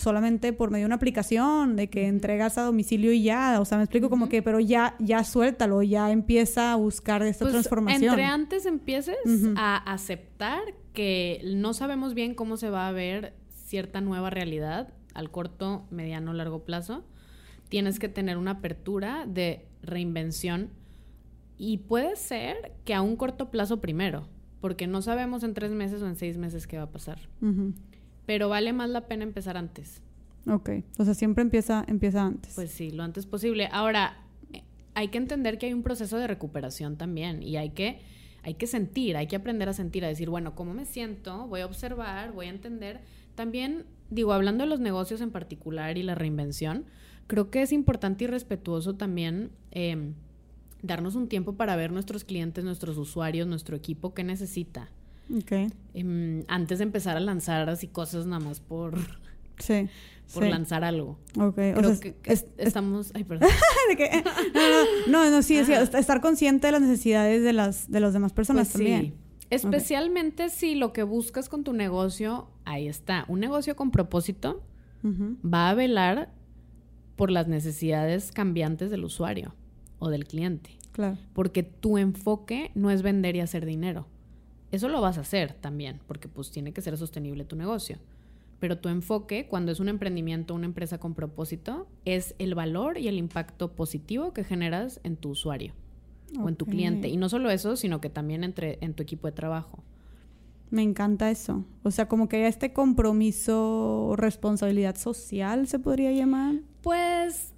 solamente por medio de una aplicación, de que entregas a domicilio y ya, o sea, me explico como que, pero ya, ya suéltalo, ya empieza a buscar esta Pues, transformación. Entre antes empieces a aceptar que no sabemos bien cómo se va a ver cierta nueva realidad al corto, mediano, largo plazo, tienes que tener una apertura de reinvención y puede ser que a un corto plazo primero, porque no sabemos en tres meses o en seis meses qué va a pasar. Pero vale más la pena empezar antes. Ok, o sea, siempre empieza, empieza antes. Pues sí, lo antes posible. Ahora, eh, hay que entender que hay un proceso de recuperación también y hay que, hay que sentir, hay que aprender a sentir, a decir, bueno, ¿cómo me siento? Voy a observar, voy a entender. También, digo, hablando de los negocios en particular y la reinvención, creo que es importante y respetuoso también eh, darnos un tiempo para ver nuestros clientes, nuestros usuarios, nuestro equipo, qué necesita. Ok. Em, antes de empezar a lanzar así cosas nada más por, Sí. por sí. lanzar algo. Ok. Creo o sea, que es- es- estamos... Ay, perdón. de que- no, no, no, sí, sí, est- estar consciente de las necesidades de las, de las demás personas Pues sí. también. Especialmente si lo que buscas con tu negocio, ahí está. Un negocio con propósito va a velar por las necesidades cambiantes del usuario o del cliente. Claro. Porque tu enfoque no es vender y hacer dinero. Eso lo vas a hacer también, porque pues tiene que ser sostenible tu negocio. Pero tu enfoque, cuando es un emprendimiento, una empresa con propósito, es el valor y el impacto positivo que generas en tu usuario o en tu cliente. Y no solo eso, sino que también entre, en tu equipo de trabajo. Me encanta eso. O sea, como que haya este compromiso, responsabilidad social, se podría llamar. Pues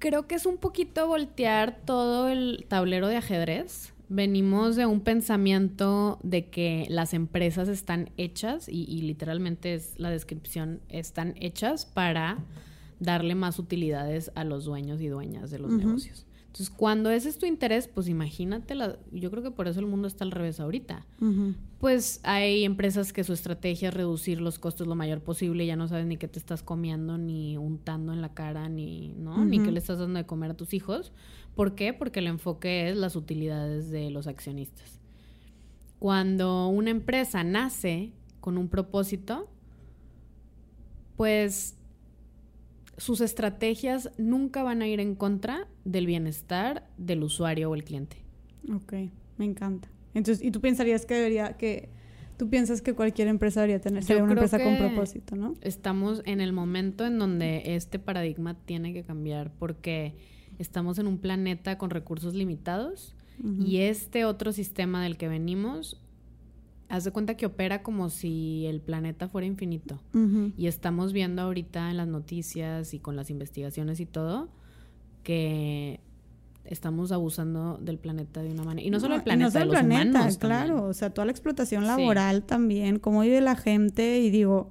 creo que es un poquito voltear todo el tablero de ajedrez. Venimos de un pensamiento de que las empresas están hechas, y, y literalmente es la descripción, están hechas para darle más utilidades a los dueños y dueñas de los negocios. Entonces, cuando ese es tu interés, pues imagínate, la- yo creo que por eso el mundo está al revés ahorita. Pues hay empresas que su estrategia es reducir los costos lo mayor posible, ya no sabes ni qué te estás comiendo, ni untando en la cara, ni, ¿no? Ni qué le estás dando de comer a tus hijos. ¿Por qué? Porque el enfoque es las utilidades de los accionistas. Cuando una empresa nace con un propósito, pues sus estrategias nunca van a ir en contra del bienestar del usuario o el cliente. Ok, me encanta. Entonces, y tú pensarías que debería, que tú piensas que cualquier empresa debería tener, sería una empresa con propósito, ¿no? estamos en el momento en donde este paradigma tiene que cambiar porque estamos en un planeta con recursos limitados y este otro sistema del que venimos, haz de cuenta que opera como si el planeta fuera infinito. Y estamos viendo ahorita en las noticias y con las investigaciones y todo que estamos abusando del planeta de una manera. Y no solo el planeta, no solo de los el planeta, humanos claro. también. O sea, toda la explotación Sí. laboral también, cómo vive la gente. Y digo,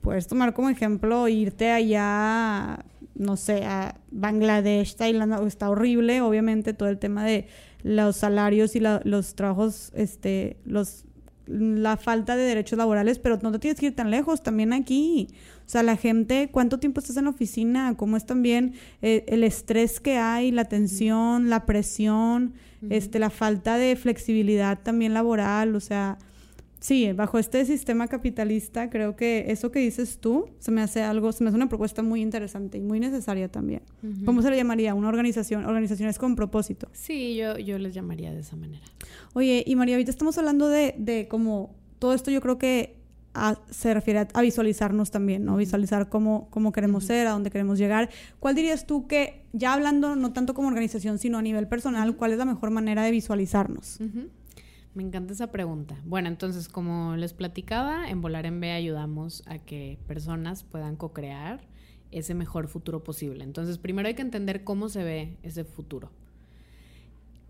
puedes tomar como ejemplo irte allá, no sé, a Bangladesh, Tailandia, está horrible, obviamente, todo el tema de los salarios y la- los trabajos, este, los la falta de derechos laborales, pero no te tienes que ir tan lejos, también aquí. O sea, la gente, ¿cuánto tiempo estás en la oficina? ¿Cómo es también eh, el estrés que hay, la tensión, la presión, este, la falta de flexibilidad también laboral? O sea, sí, bajo este sistema capitalista, creo que eso que dices tú se me hace algo, se me hace una propuesta muy interesante y muy necesaria también. Ujú. ¿Cómo se le llamaría? Una organización, organizaciones con propósito. Sí, yo, yo les llamaría de esa manera. Oye, y María, ahorita estamos hablando de, de como todo esto yo creo que a- se refiere a, a visualizarnos también, ¿no? Visualizar cómo, cómo queremos ser, a dónde queremos llegar. ¿Cuál dirías tú que, ya hablando no tanto como organización, sino a nivel personal, cuál es la mejor manera de visualizarnos? Ujú. Me encanta esa pregunta. Bueno, entonces, como les platicaba, en Volar en B ayudamos a que personas puedan co-crear ese mejor futuro posible. Entonces, primero hay que entender cómo se ve ese futuro.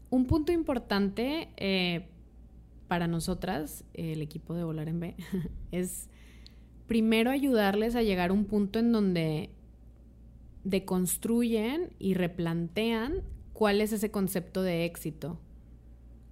Un punto importante eh, para nosotras, el equipo de Volar en B, es primero ayudarles a llegar a un punto en donde deconstruyen y replantean cuál es ese concepto de éxito.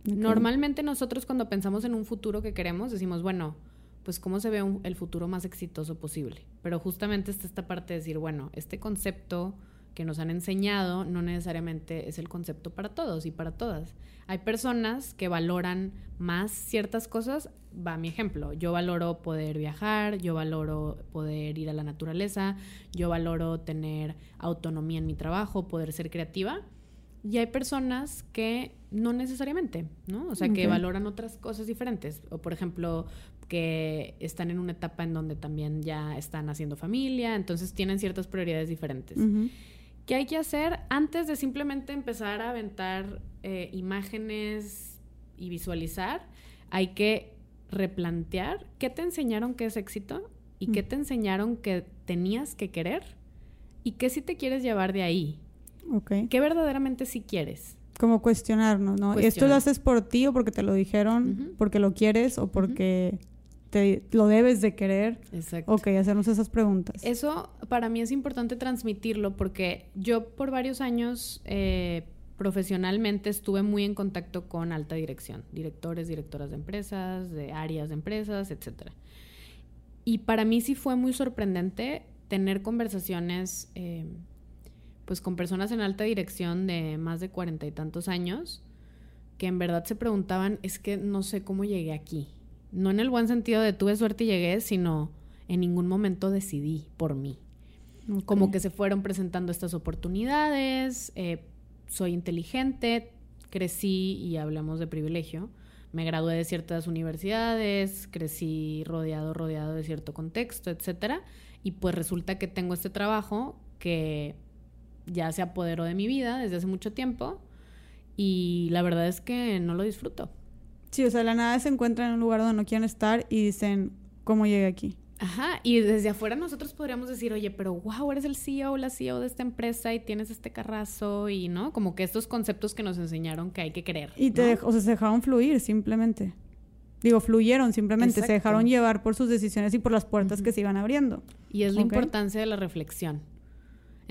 Normalmente nosotros cuando pensamos en un futuro que queremos decimos, bueno, pues cómo se ve el futuro más exitoso posible. Pero justamente está esta parte de decir, bueno, este concepto que nos han enseñado no necesariamente es el concepto para todos y para todas. Hay personas que valoran más ciertas cosas. Va mi ejemplo. Yo valoro poder viajar, yo valoro poder ir a la naturaleza, yo valoro tener autonomía en mi trabajo, poder ser creativa. Y hay personas que no necesariamente, ¿no? O sea, que valoran otras cosas diferentes. O, por ejemplo, que están en una etapa en donde también ya están haciendo familia, entonces tienen ciertas prioridades diferentes. ¿Qué hay que hacer antes de simplemente empezar a aventar eh, imágenes y visualizar? Hay que replantear qué te enseñaron que es éxito y qué Mm. te enseñaron que tenías que querer y qué sí te quieres llevar de ahí. Ok. ¿Qué verdaderamente sí quieres? Como cuestionarnos, ¿no? ¿Esto lo haces por ti o porque te lo dijeron, porque lo quieres o porque te lo debes de querer? Exacto. Ok, hacernos esas preguntas. Eso para mí es importante transmitirlo porque yo por varios años eh, profesionalmente estuve muy en contacto con alta dirección, directores, directoras de empresas, de áreas de empresas, etc. Y para mí sí fue muy sorprendente tener conversaciones eh, pues con personas en alta dirección de más de cuarenta y tantos años que en verdad se preguntaban, es que no sé cómo llegué aquí. No en el buen sentido de tuve suerte y llegué, sino en ningún momento decidí por mí. Como que se fueron presentando estas oportunidades, eh, soy inteligente, crecí y hablamos de privilegio. Me gradué de ciertas universidades, crecí rodeado, rodeado de cierto contexto, etcétera. Y pues resulta que tengo este trabajo que ya se apoderó de mi vida desde hace mucho tiempo y la verdad es que no lo disfruto. Sí, o sea, la nada se encuentran en un lugar donde no quieren estar y dicen, ¿cómo llegué aquí? Ajá, y desde afuera nosotros podríamos decir, oye, pero wow, eres el CEO o la CEO de esta empresa y tienes este carrazo y, ¿no? Como que estos conceptos que nos enseñaron que hay que creer. Y te o sea, se dejaron fluir simplemente. Digo, fluyeron simplemente, se dejaron llevar por sus decisiones y por las puertas que se iban abriendo. Y es la importancia de la reflexión.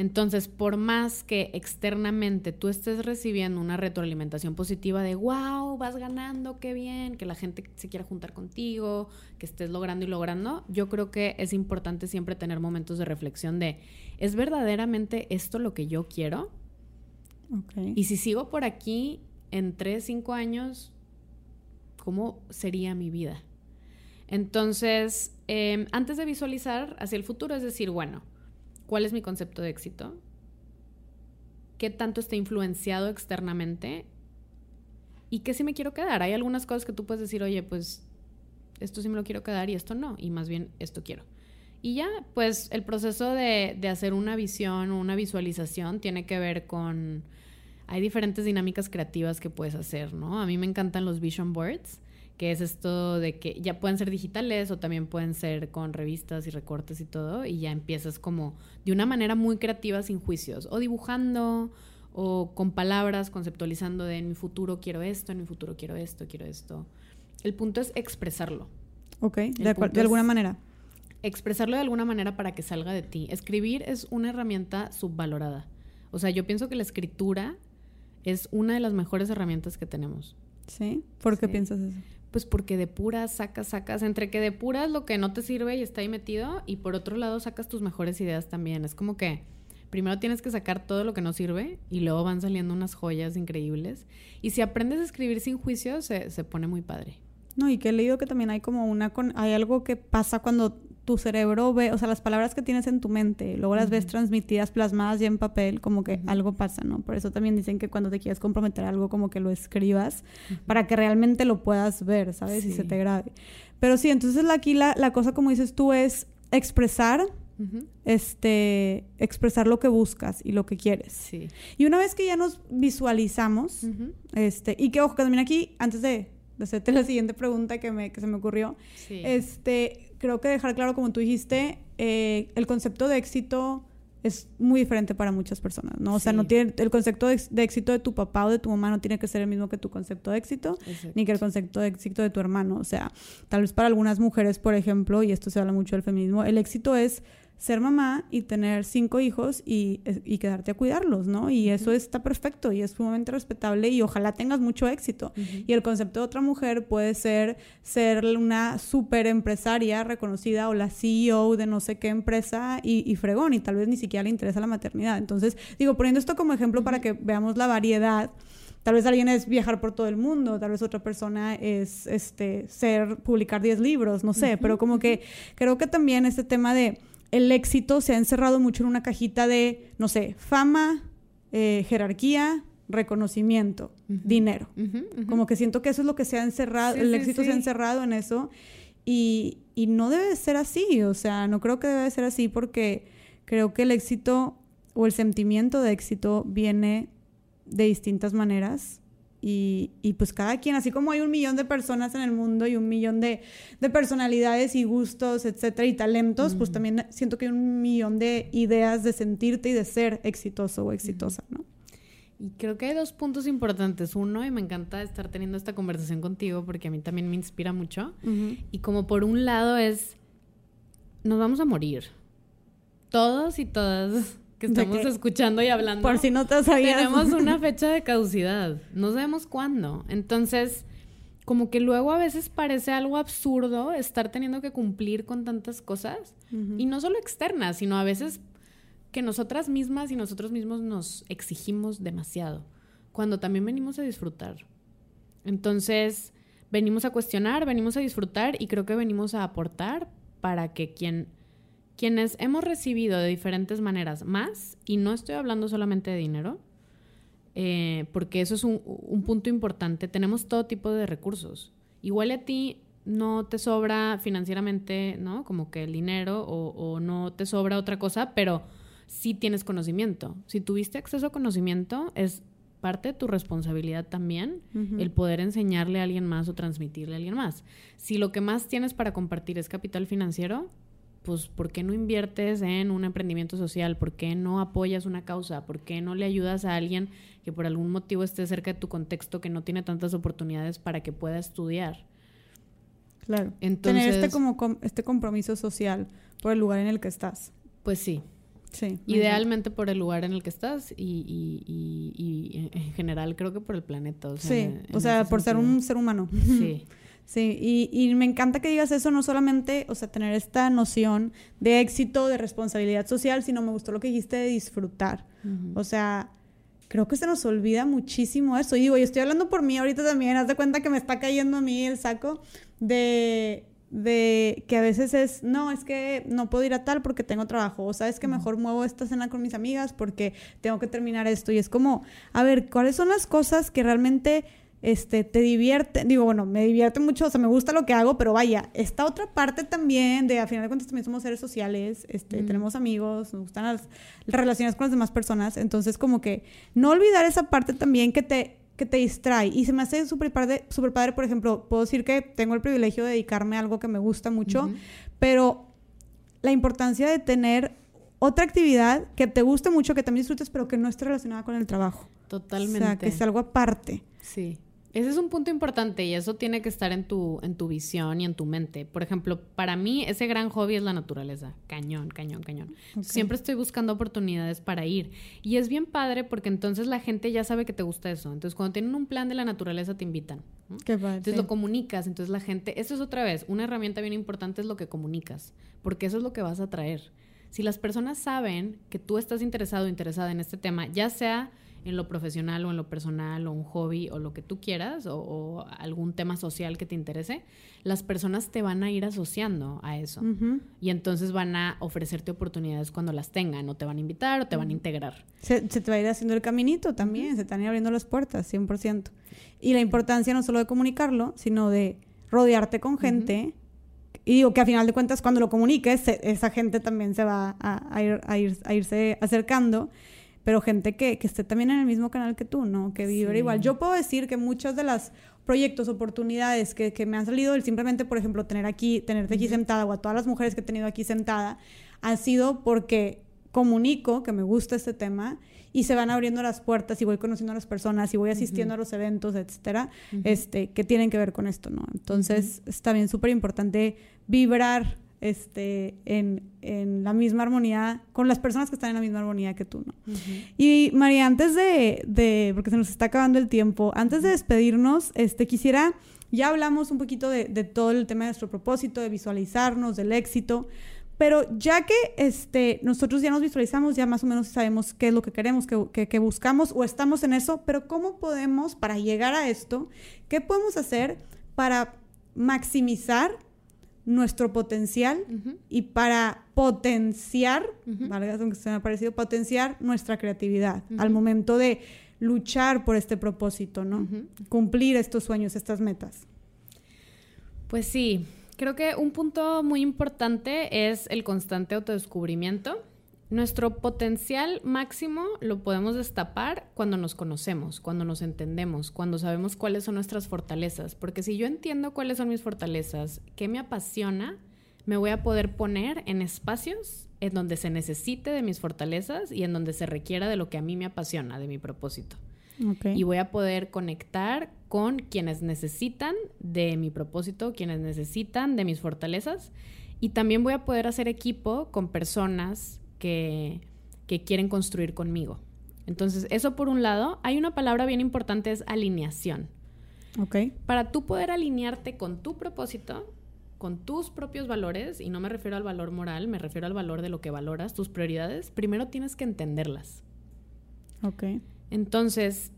Entonces, por más que externamente tú estés recibiendo una retroalimentación positiva de, wow, vas ganando, qué bien, que la gente se quiera juntar contigo, que estés logrando y logrando, yo creo que es importante siempre tener momentos de reflexión de, ¿es verdaderamente esto lo que yo quiero? Y si sigo por aquí en tres, cinco años, ¿cómo sería mi vida? Entonces, em, antes de visualizar hacia el futuro, es decir, bueno, cuál es mi concepto de éxito, qué tanto está influenciado externamente y qué sí me quiero quedar. Hay algunas cosas que tú puedes decir, oye, pues esto sí me lo quiero quedar y esto no, y más bien esto quiero. Y ya, pues el proceso de, de hacer una visión o una visualización tiene que ver con... Hay diferentes dinámicas creativas que puedes hacer, ¿no? A mí me encantan los vision boards que es esto de que ya pueden ser digitales o también pueden ser con revistas y recortes y todo, y ya empiezas como de una manera muy creativa sin juicios, o dibujando, o con palabras, conceptualizando de en mi futuro quiero esto, en mi futuro quiero esto, quiero esto. El punto es expresarlo. Ok, de, de alguna manera. Expresarlo de alguna manera para que salga de ti. Escribir es una herramienta subvalorada. O sea, yo pienso que la escritura es una de las mejores herramientas que tenemos. ¿Sí? ¿Por qué piensas eso? Pues porque de puras sacas, sacas, entre que de puras lo que no te sirve y está ahí metido, y por otro lado sacas tus mejores ideas también. Es como que primero tienes que sacar todo lo que no sirve y luego van saliendo unas joyas increíbles. Y si aprendes a escribir sin juicio, se, se pone muy padre. No, y que he leído que también hay como una... Con, hay algo que pasa cuando tu cerebro ve, o sea, las palabras que tienes en tu mente, luego las ves transmitidas, plasmadas ya en papel, como que algo pasa, ¿no? Por eso también dicen que cuando te quieres comprometer algo, como que lo escribas para que realmente lo puedas ver, ¿sabes? Y se te grabe. Pero sí, entonces aquí la, la cosa, como dices tú, es expresar este, expresar lo que buscas y lo que quieres. Sí. Y una vez que ya nos visualizamos, este, y que ojo, que también aquí, antes de, de hacerte la siguiente pregunta que, me, que se me ocurrió, este, creo que dejar claro, como tú dijiste, eh, el concepto de éxito es muy diferente para muchas personas, ¿no? O sea, no tiene, el concepto de, éxito de tu papá o de tu mamá no tiene que ser el mismo que tu concepto de éxito, ni que el concepto de éxito de tu hermano. O sea, tal vez para algunas mujeres, por ejemplo, y esto se habla mucho del feminismo, el éxito es ser mamá y tener cinco hijos y, quedarte a cuidarlos, ¿no? Y eso está perfecto y es sumamente respetable y ojalá tengas mucho éxito. Y el concepto de otra mujer puede ser ser una super empresaria reconocida o la CEO de no sé qué empresa y, fregón y tal vez ni siquiera le interesa la maternidad. Entonces, digo, poniendo esto como ejemplo para que veamos la variedad. Tal vez alguien es viajar por todo el mundo, tal vez otra persona es este ser publicar 10 libros, no sé, pero como que creo que también este tema de el éxito se ha encerrado mucho en una cajita de, no sé, fama, eh, jerarquía, reconocimiento, dinero. Como que siento que eso es lo que se ha encerrado, el éxito se ha encerrado en eso y, y, no debe ser así, o sea, no creo que debe ser así porque creo que el éxito o el sentimiento de éxito viene de distintas maneras y, y, pues cada quien, así como hay un millón de personas en el mundo y un millón de, de personalidades y gustos, etcétera, y talentos, pues también siento que hay un millón de ideas de sentirte y de ser exitoso o exitosa, ¿no? Y creo que hay dos puntos importantes. Uno, y me encanta estar teniendo esta conversación contigo porque a mí también me inspira mucho. Y como por un lado es, nos vamos a morir. Todos y todas que estamos escuchando y hablando. Por si no te sabías. Tenemos una fecha de caducidad. No sabemos cuándo. Entonces, como que luego a veces parece algo absurdo estar teniendo que cumplir con tantas cosas. Y no solo externas, sino a veces que nosotras mismas y nosotros mismos nos exigimos demasiado. Cuando también venimos a disfrutar. Entonces, venimos a cuestionar, venimos a disfrutar y creo que venimos a aportar para que quien quienes hemos recibido de diferentes maneras más, y no estoy hablando solamente de dinero, eh, porque eso es un, punto importante, tenemos todo tipo de recursos. Igual a ti no te sobra financieramente, ¿no? Como que el dinero o, no te sobra otra cosa, pero sí tienes conocimiento. Si tuviste acceso a conocimiento, es parte de tu responsabilidad también el poder enseñarle a alguien más o transmitirle a alguien más. Si lo que más tienes para compartir es capital financiero, pues, ¿por qué no inviertes en un emprendimiento social? ¿Por qué no apoyas una causa? ¿Por qué no le ayudas a alguien que por algún motivo esté cerca de tu contexto, que no tiene tantas oportunidades para que pueda estudiar? Claro. Entonces, Tener este, como este compromiso social por el lugar en el que estás. Pues sí. Sí. Idealmente por el lugar en el que estás y, y, y, en general creo que por el planeta. sí, o sea, por ser un ser humano. Sí. Sí, y, y, me encanta que digas eso, no solamente, o sea, tener esta noción de éxito, de responsabilidad social, sino me gustó lo que dijiste de disfrutar. O sea, creo que se nos olvida muchísimo eso. Y digo, y estoy hablando por mí ahorita también, haz de cuenta que me está cayendo a mí el saco de, de que a veces es, no, es que no puedo ir a tal porque tengo trabajo, o sabes que mejor muevo esta cena con mis amigas porque tengo que terminar esto. Y es como, a ver, ¿cuáles son las cosas que realmente este, te divierte, digo, bueno, me divierte mucho, o sea, me gusta lo que hago, pero vaya, esta otra parte también de, a final de cuentas, también somos seres sociales, este, tenemos amigos, nos gustan las, relaciones con las demás personas, entonces como que no olvidar esa parte también que te, que te distrae, y se me hace súper padre, super padre, por ejemplo, puedo decir que tengo el privilegio de dedicarme a algo que me gusta mucho, pero la importancia de tener otra actividad que te guste mucho, que también disfrutes, pero que no esté relacionada con el trabajo. Totalmente. O sea, que sea algo aparte. Sí. Ese es un punto importante y eso tiene que estar en tu, en tu visión y en tu mente. Por ejemplo, para mí ese gran hobby es la naturaleza. Cañón, cañón, cañón. Siempre estoy buscando oportunidades para ir. Y es bien padre porque entonces la gente ya sabe que te gusta eso. Entonces cuando tienen un plan de la naturaleza te invitan. Qué padre, entonces lo comunicas. Entonces la gente, eso es otra vez, una herramienta bien importante es lo que comunicas. Porque eso es lo que vas a traer. Si las personas saben que tú estás interesado o interesada en este tema, ya sea en lo profesional o en lo personal o un hobby o lo que tú quieras o, algún tema social que te interese, las personas te van a ir asociando a eso. Y entonces van a ofrecerte oportunidades cuando las tengan o te van a invitar o te van a integrar. Se, te va a ir haciendo el caminito también, se te van a ir abriendo las puertas, 100%. Y la importancia no solo de comunicarlo, sino de rodearte con gente. Y digo que a final de cuentas cuando lo comuniques, esa gente también se va a, ir, a, ir, a irse acercando pero gente que, que, esté también en el mismo canal que tú, ¿no? Que vive igual. Yo puedo decir que muchos de los proyectos, oportunidades que, que, me han salido, el simplemente, por ejemplo, tener aquí, tenerte aquí sentada, o a todas las mujeres que he tenido aquí sentada, han sido porque comunico que me gusta este tema y se van abriendo las puertas y voy conociendo a las personas y voy asistiendo a los eventos, etcétera, este, que tienen que ver con esto, ¿no? Entonces, es también súper importante vibrar este, en, en, la misma armonía, con las personas que están en la misma armonía que tú, ¿no? Y María, antes de, de, porque se nos está acabando el tiempo, antes de despedirnos, este, quisiera, ya hablamos un poquito de, de todo el tema de nuestro propósito, de visualizarnos, del éxito, pero ya que este, nosotros ya nos visualizamos, ya más o menos sabemos qué es lo que queremos, qué, qué, buscamos o estamos en eso, pero ¿cómo podemos, para llegar a esto, qué podemos hacer para maximizar nuestro potencial y para potenciar, aunque se me ha parecido, potenciar nuestra creatividad al momento de luchar por este propósito, ¿no? Cumplir estos sueños, estas metas. Pues sí, creo que un punto muy importante es el constante autodescubrimiento nuestro potencial máximo lo podemos destapar cuando nos conocemos, cuando nos entendemos, cuando sabemos cuáles son nuestras fortalezas. Porque si yo entiendo cuáles son mis fortalezas, qué me apasiona, me voy a poder poner en espacios en donde se necesite de mis fortalezas y en donde se requiera de lo que a mí me apasiona, de mi propósito. Y voy a poder conectar con quienes necesitan de mi propósito, quienes necesitan de mis fortalezas. Y también voy a poder hacer equipo con personas que, que quieren construir conmigo. Entonces, eso por un lado. Hay una palabra bien importante, es alineación. Ok. Para tú poder alinearte con tu propósito, con tus propios valores, y no me refiero al valor moral, me refiero al valor de lo que valoras, tus prioridades, primero tienes que entenderlas. Ok. Entonces,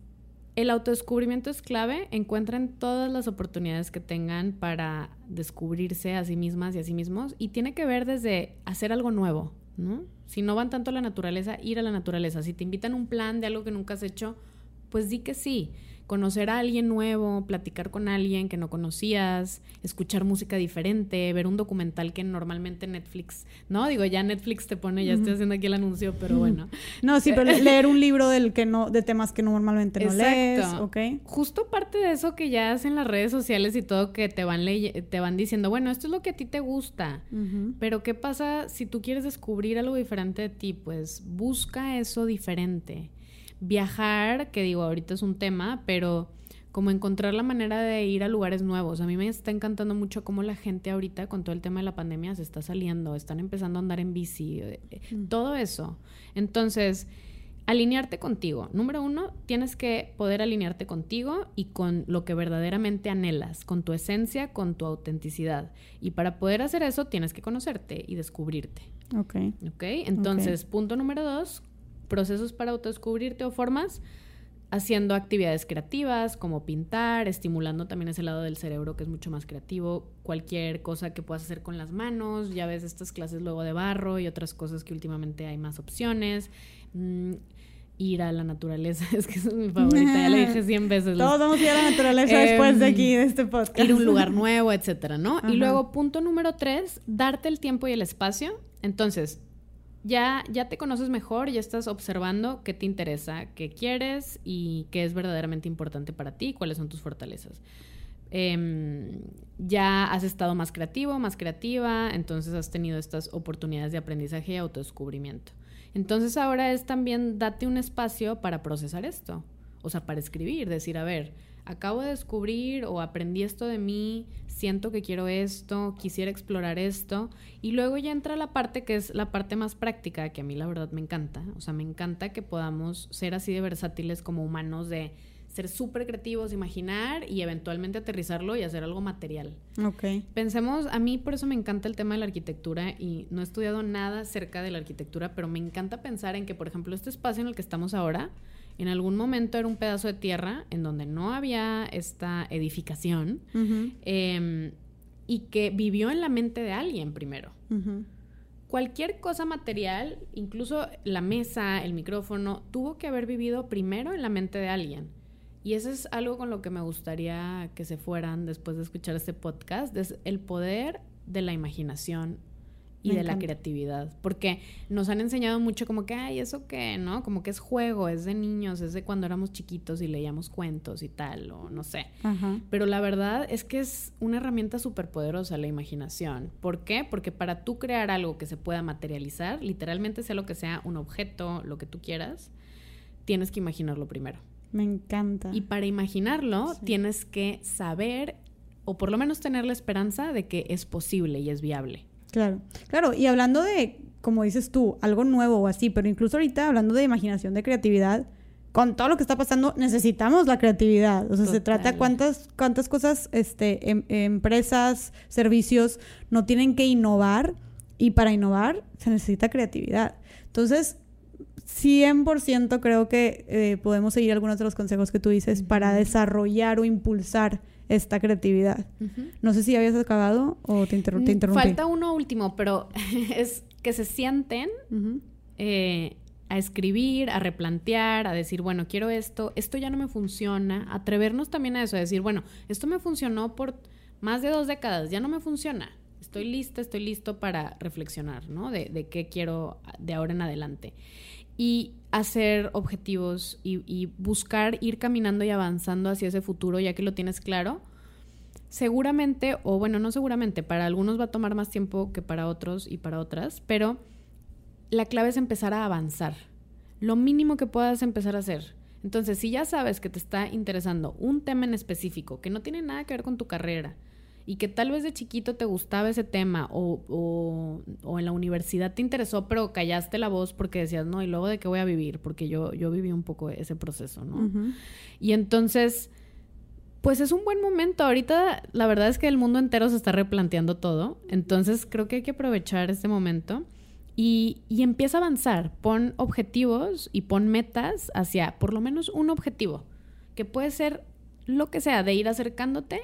el autodescubrimiento es clave. Encuentren todas las oportunidades que tengan para descubrirse a sí mismas y a sí mismos. Y tiene que ver desde hacer algo nuevo, ¿no? Si no van tanto a la naturaleza, ir a la naturaleza. Si te invitan a un plan de algo que nunca has hecho, pues di que sí conocer a alguien nuevo, platicar con alguien que no conocías, escuchar música diferente, ver un documental que normalmente Netflix, no, digo, ya Netflix te pone, ya estoy haciendo aquí el anuncio, pero bueno. No, sí, pero leer un libro del que no, de temas que normalmente no lees, ¿ok? Justo parte de eso que ya hacen las redes sociales y todo que te van te van diciendo, bueno, esto es lo que a ti te gusta, pero ¿qué pasa si tú quieres descubrir algo diferente de ti? Pues busca eso diferente viajar, que digo, ahorita es un tema, pero como encontrar la manera de ir a lugares nuevos. A mí me está encantando mucho cómo la gente ahorita con todo el tema de la pandemia se está saliendo, están empezando a andar en bici, eh, mm. todo eso. Entonces, alinearte contigo. Número uno, tienes que poder alinearte contigo y con lo que verdaderamente anhelas, con tu esencia, con tu autenticidad. Y para poder hacer eso, tienes que conocerte y descubrirte. Ok. Ok, entonces, punto número dos, procesos para autodescubrirte o formas haciendo actividades creativas como pintar, estimulando también ese lado del cerebro que es mucho más creativo, cualquier cosa que puedas hacer con las manos, ya ves estas clases luego de barro y otras cosas que últimamente hay más opciones. Mm, ir a la naturaleza, es que es mi favorita, ya le dije 100 veces. Todos vamos a ir a la naturaleza después de aquí, de este podcast. Ir a un lugar nuevo, etcétera, ¿no? Y luego, punto número tres, darte el tiempo y el espacio. Entonces, ya, ya te conoces mejor, ya estás observando qué te interesa, qué quieres y qué es verdaderamente importante para ti, cuáles son tus fortalezas. Em, ya has estado más creativo, más creativa, entonces has tenido estas oportunidades de aprendizaje y autodescubrimiento. Entonces ahora es también date un espacio para procesar esto, o sea, para escribir, decir, a ver, acabo de descubrir o aprendí esto de mí, siento que quiero esto, quisiera explorar esto. Y luego ya entra la parte que es la parte más práctica, que a mí la verdad me encanta. O sea, me encanta que podamos ser así de versátiles como humanos, de ser súper creativos, imaginar y eventualmente aterrizarlo y hacer algo material. Ok. Pensemos, a mí por eso me encanta el tema de la arquitectura y no he estudiado nada cerca de la arquitectura, pero me encanta pensar en que, por ejemplo, este espacio en el que estamos ahora, en algún momento era un pedazo de tierra en donde no había esta edificación em, y que vivió en la mente de alguien primero. Cualquier cosa material, incluso la mesa, el micrófono, tuvo que haber vivido primero en la mente de alguien. Y eso es algo con lo que me gustaría que se fueran después de escuchar este podcast, es el poder de la imaginación y de la creatividad. Porque nos han enseñado mucho como que, ay, eso qué, ¿no? Como que es juego, es de niños, es de cuando éramos chiquitos y leíamos cuentos y tal, o no sé. Pero la verdad es que es una herramienta súper poderosa la imaginación. ¿Por qué? Porque para tú crear algo que se pueda materializar, literalmente sea lo que sea, un objeto, lo que tú quieras, tienes que imaginarlo primero. Me encanta. Y para imaginarlo, tienes que saber, o por lo menos tener la esperanza de que es posible y es viable. Claro, claro. Y hablando de, como dices tú, algo nuevo o así, pero incluso ahorita hablando de imaginación, de creatividad, con todo lo que está pasando, necesitamos la creatividad. O sea, se trata cuántas, cuántas cosas, este, em, empresas, servicios no tienen que innovar y para innovar se necesita creatividad. Entonces, 100% creo que eh, podemos seguir algunos de los consejos que tú dices para desarrollar o impulsar esta creatividad. No sé si habías acabado o te, mm, interrumpí. Falta uno último, pero es que se sienten eh, a escribir, a replantear, a decir, bueno, quiero esto, esto ya no me funciona, atrevernos también a eso, a decir, bueno, esto me funcionó por más de dos décadas, ya no me funciona. Estoy lista, estoy listo para reflexionar, ¿no? De, de qué quiero de ahora en adelante y hacer objetivos y, buscar ir caminando y avanzando hacia ese futuro ya que lo tienes claro. Seguramente, o bueno, no seguramente, para algunos va a tomar más tiempo que para otros y para otras, pero la clave es empezar a avanzar. Lo mínimo que puedas empezar a hacer. Entonces, si ya sabes que te está interesando un tema en específico que no tiene nada que ver con tu carrera y que tal vez de chiquito te gustaba ese tema o, o, en la universidad te interesó, pero callaste la voz porque decías, no, y luego de qué voy a vivir, porque yo, yo viví un poco ese proceso, ¿no? Y entonces, pues es un buen momento. Ahorita la verdad es que el mundo entero se está replanteando todo, entonces creo que hay que aprovechar este momento. Y, y empieza a avanzar, pon objetivos y pon metas hacia por lo menos un objetivo, que puede ser lo que sea, de ir acercándote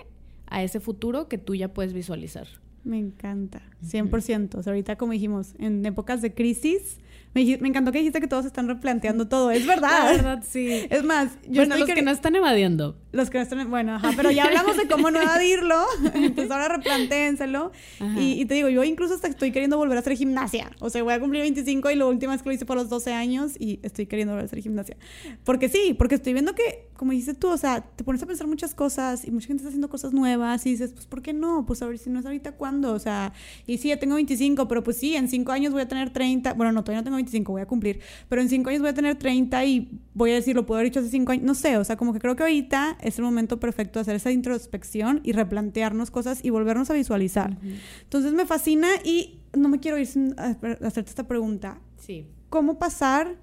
a ese futuro que tú ya puedes visualizar. Me encanta, 100%. O sea, ahorita como dijimos, en épocas de crisis, me, encantó que dijiste que todos están replanteando todo. Es verdad. La verdad, sí. Es más, yo bueno, los que no están evadiendo. Los que no están, bueno, ajá, pero ya hablamos de cómo no evadirlo. Entonces ahora replantéenselo. Y, y, te digo, yo incluso hasta estoy queriendo volver a hacer gimnasia. O sea, voy a cumplir 25 y lo último es que lo hice por los 12 años y estoy queriendo volver a hacer gimnasia. Porque sí, porque estoy viendo que, como dices tú, o sea, te pones a pensar muchas cosas y mucha gente está haciendo cosas nuevas y dices, pues, ¿por qué no? Pues a ver si no es ahorita, ¿cuándo? O sea, y sí, ya tengo 25, pero pues sí, en 5 años voy a tener 30. Bueno, no, todavía no tengo 25, voy a cumplir. Pero en 5 años voy a tener 30 y voy a decir, lo puedo haber hecho hace 5 años. No sé, o sea, como que creo que ahorita es el momento perfecto de hacer esa introspección y replantearnos cosas y volvernos a visualizar. Entonces me fascina y no me quiero ir sin hacerte esta pregunta. Sí. ¿Cómo pasar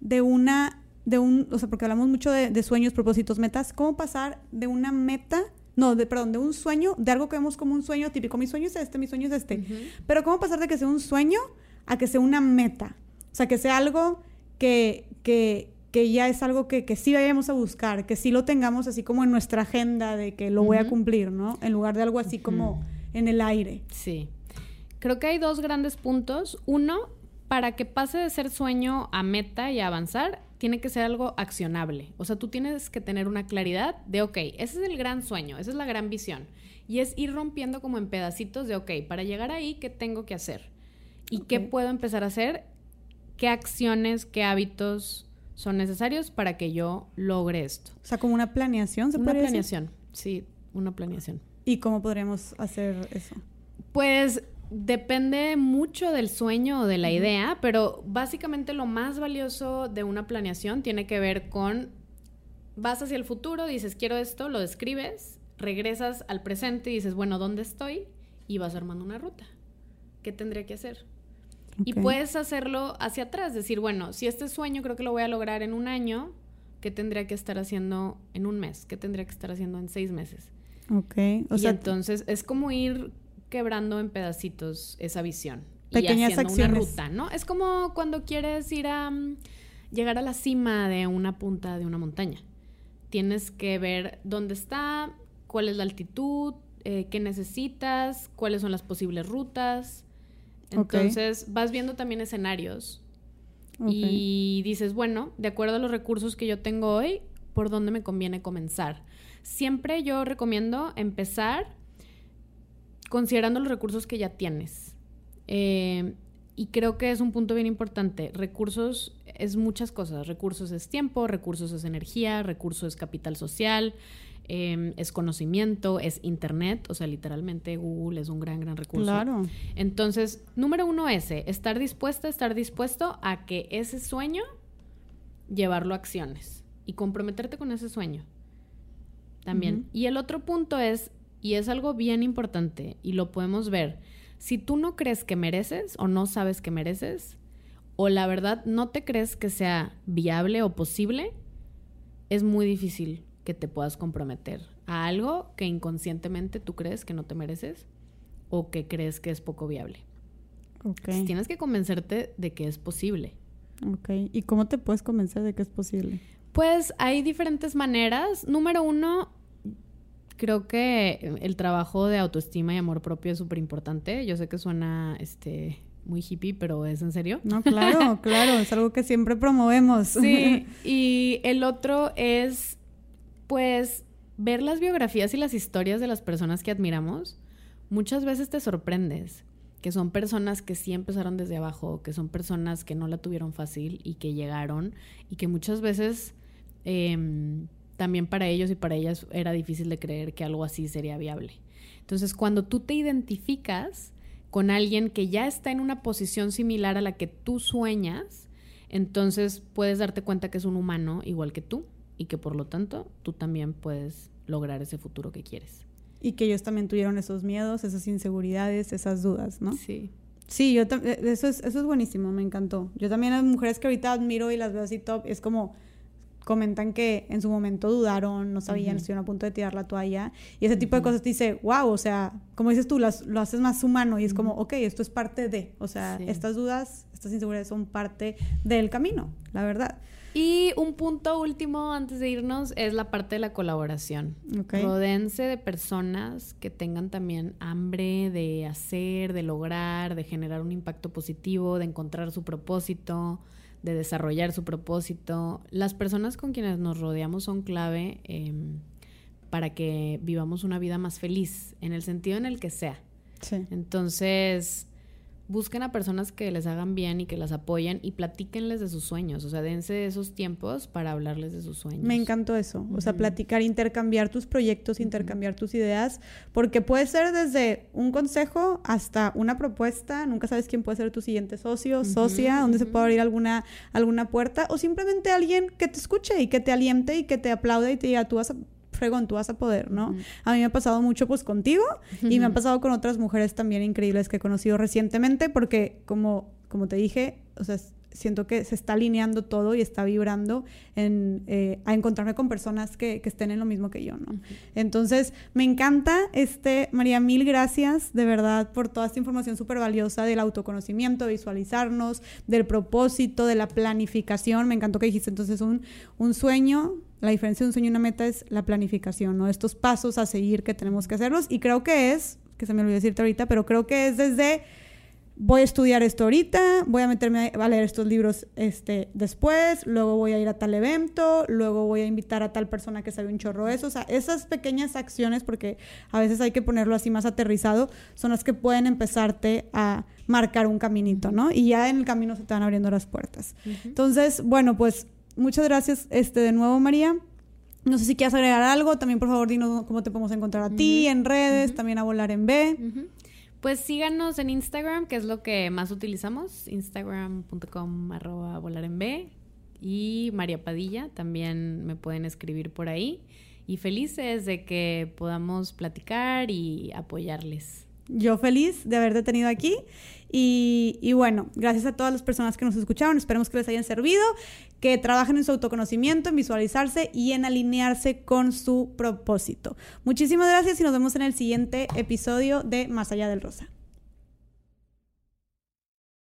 de una, de un, o sea, porque hablamos mucho de, sueños, propósitos, metas, ¿cómo pasar de una meta no, de, perdón, de un sueño, de algo que vemos como un sueño típico. Mi sueño es este, mi sueño es este. Pero ¿cómo pasar de que sea un sueño a que sea una meta? O sea, que sea algo que, que, que ya es algo que, que sí vayamos a buscar, que sí lo tengamos así como en nuestra agenda de que lo voy a cumplir, ¿no? En lugar de algo así como en el aire. Sí. Creo que hay dos grandes puntos. Uno, para que pase de ser sueño a meta y a avanzar, tiene que ser algo accionable. O sea, tú tienes que tener una claridad de, ok, ese es el gran sueño, esa es la gran visión. Y es ir rompiendo como en pedacitos de, ok, para llegar ahí, ¿qué tengo que hacer? ¿Y qué puedo empezar a hacer? ¿Qué acciones, qué hábitos son necesarios para que yo logre esto? O sea, como una planeación, ¿se Una planeación, sí, una planeación. ¿Y cómo podríamos hacer eso? Pues Depende mucho del sueño o de la idea, pero básicamente lo más valioso de una planeación tiene que ver con vas hacia el futuro, dices quiero esto, lo describes, regresas al presente y dices, bueno, ¿dónde estoy? Y vas armando una ruta. ¿Qué tendría que hacer? Y puedes hacerlo hacia atrás, decir, bueno, si este sueño creo que lo voy a lograr en un año, ¿qué tendría que estar haciendo en un mes? ¿Qué tendría que estar haciendo en seis meses? Ok. O y entonces es como ir quebrando en pedacitos esa visión. Pequeñas y haciendo acciones. una ruta, ¿no? Es como cuando quieres ir a mm, llegar a la cima de una punta de una montaña. Tienes que ver dónde está, cuál es la altitud, eh, qué necesitas, cuáles son las posibles rutas. Entonces vas viendo también escenarios y dices, bueno, de acuerdo a los recursos que yo tengo hoy, ¿por dónde me conviene comenzar? Siempre yo recomiendo empezar considerando los recursos que ya tienes. Eh, y creo que es un punto bien importante. Recursos es muchas cosas. Recursos es tiempo, recursos es energía, recursos es capital social, em, es conocimiento, es internet. O sea, literalmente Google es un gran, gran recurso. Claro. Entonces, número uno ese, estar dispuesta, estar dispuesto a que ese sueño, llevarlo a acciones y comprometerte con ese sueño. También. Y el otro punto es y es algo bien importante y lo podemos ver. Si tú no crees que mereces o no sabes que mereces, o la verdad no te crees que sea viable o posible, es muy difícil que te puedas comprometer a algo que inconscientemente tú crees que no te mereces o que crees que es poco viable. Okay. tienes que convencerte de que es posible. Ok. ¿Y cómo te puedes convencer de que es posible? Pues hay diferentes maneras. Número uno, creo que el trabajo de autoestima y amor propio es súper importante. Yo sé que suena este muy hippie, pero es en serio. No, claro, claro, es algo que siempre promovemos. Sí, y el otro es, pues, ver las biografías y las historias de las personas que admiramos. Muchas veces te sorprendes que son personas que sí empezaron desde abajo, que son personas que no la tuvieron fácil y que llegaron y que muchas veces em, también para ellos y para ellas era difícil de creer que algo así sería viable. Entonces, cuando tú te identificas con alguien que ya está en una posición similar a la que tú sueñas, entonces puedes darte cuenta que es un humano igual que tú y que por lo tanto tú también puedes lograr ese futuro que quieres. Y que ellos también tuvieron esos miedos, esas inseguridades, esas dudas, ¿no? Sí. Sí, yo eh, eso es, eso es buenísimo, me encantó. Yo también hay mujeres que ahorita admiro y las veo así top, es como comentan que en su momento dudaron, no sabían, estuvieron a punto de tirar la toalla. Y ese tipo de cosas te dice, wow, o sea, como dices tú, las, lo haces más humano y es como, ok, esto es parte de, o sea, estas dudas, estas inseguridades son parte del camino, la verdad. Y un punto último antes de irnos es la parte de la colaboración. Okay. Rodense de personas que tengan también hambre de hacer, de lograr, de generar un impacto positivo, de encontrar su propósito, de desarrollar su propósito. Las personas con quienes nos rodeamos son clave em, para que vivamos una vida más feliz, en el sentido en el que sea. Sí. Entonces, busquen a personas que les hagan bien y que las apoyen y platíquenles de sus sueños. O sea, dense esos tiempos para hablarles de sus sueños. Me encantó eso. O sea, platicar, intercambiar tus proyectos, intercambiar tus ideas, porque puede ser desde un consejo hasta una propuesta. Nunca sabes quién puede ser tu siguiente socio, socia, donde se puede abrir alguna, alguna puerta, o simplemente alguien que te escuche y que te aliente y que te aplaude y te diga, tú vas a fregón, tú vas a poder, ¿no? A mí me ha pasado mucho pues contigo y me ha pasado con otras mujeres también increíbles que he conocido recientemente porque como, como te dije, o sea, siento que se está alineando todo y está vibrando en, eh, a encontrarme con personas que, que, estén en lo mismo que yo, ¿no? Entonces, me encanta, este, María, mil gracias de verdad por toda esta información súper valiosa del autoconocimiento, visualizarnos, del propósito, de la planificación. Me encantó que dijiste entonces un, un sueño, la diferencia de un sueño y una meta es la planificación, ¿no? Estos pasos a seguir que tenemos que hacerlos. Y creo que es, que se me olvidó decirte ahorita, pero creo que es desde voy a estudiar esto ahorita, voy a meterme a leer estos libros este, después, luego voy a ir a tal evento, luego voy a invitar a tal persona que sabe un chorro de eso. O sea, esas pequeñas acciones, porque a veces hay que ponerlo así más aterrizado, son las que pueden empezarte a marcar un caminito, ¿no? Y ya en el camino se te van abriendo las puertas. Entonces, bueno, pues muchas gracias este, de nuevo, María. No sé si quieres agregar algo. También, por favor, dinos cómo te podemos encontrar a ti en redes, también a Volar en B. Pues síganos en Instagram, que es lo que más utilizamos. Instagram.com arroba volar en B. Y María Padilla, también me pueden escribir por ahí. Y felices de que podamos platicar y apoyarles. Yo feliz de haberte tenido aquí. Y, bueno, gracias a todas las personas que nos escucharon. Esperemos que les hayan servido, que trabajen en su autoconocimiento, en visualizarse y en alinearse con su propósito. Muchísimas gracias y nos vemos en el siguiente episodio de Más allá del Rosa.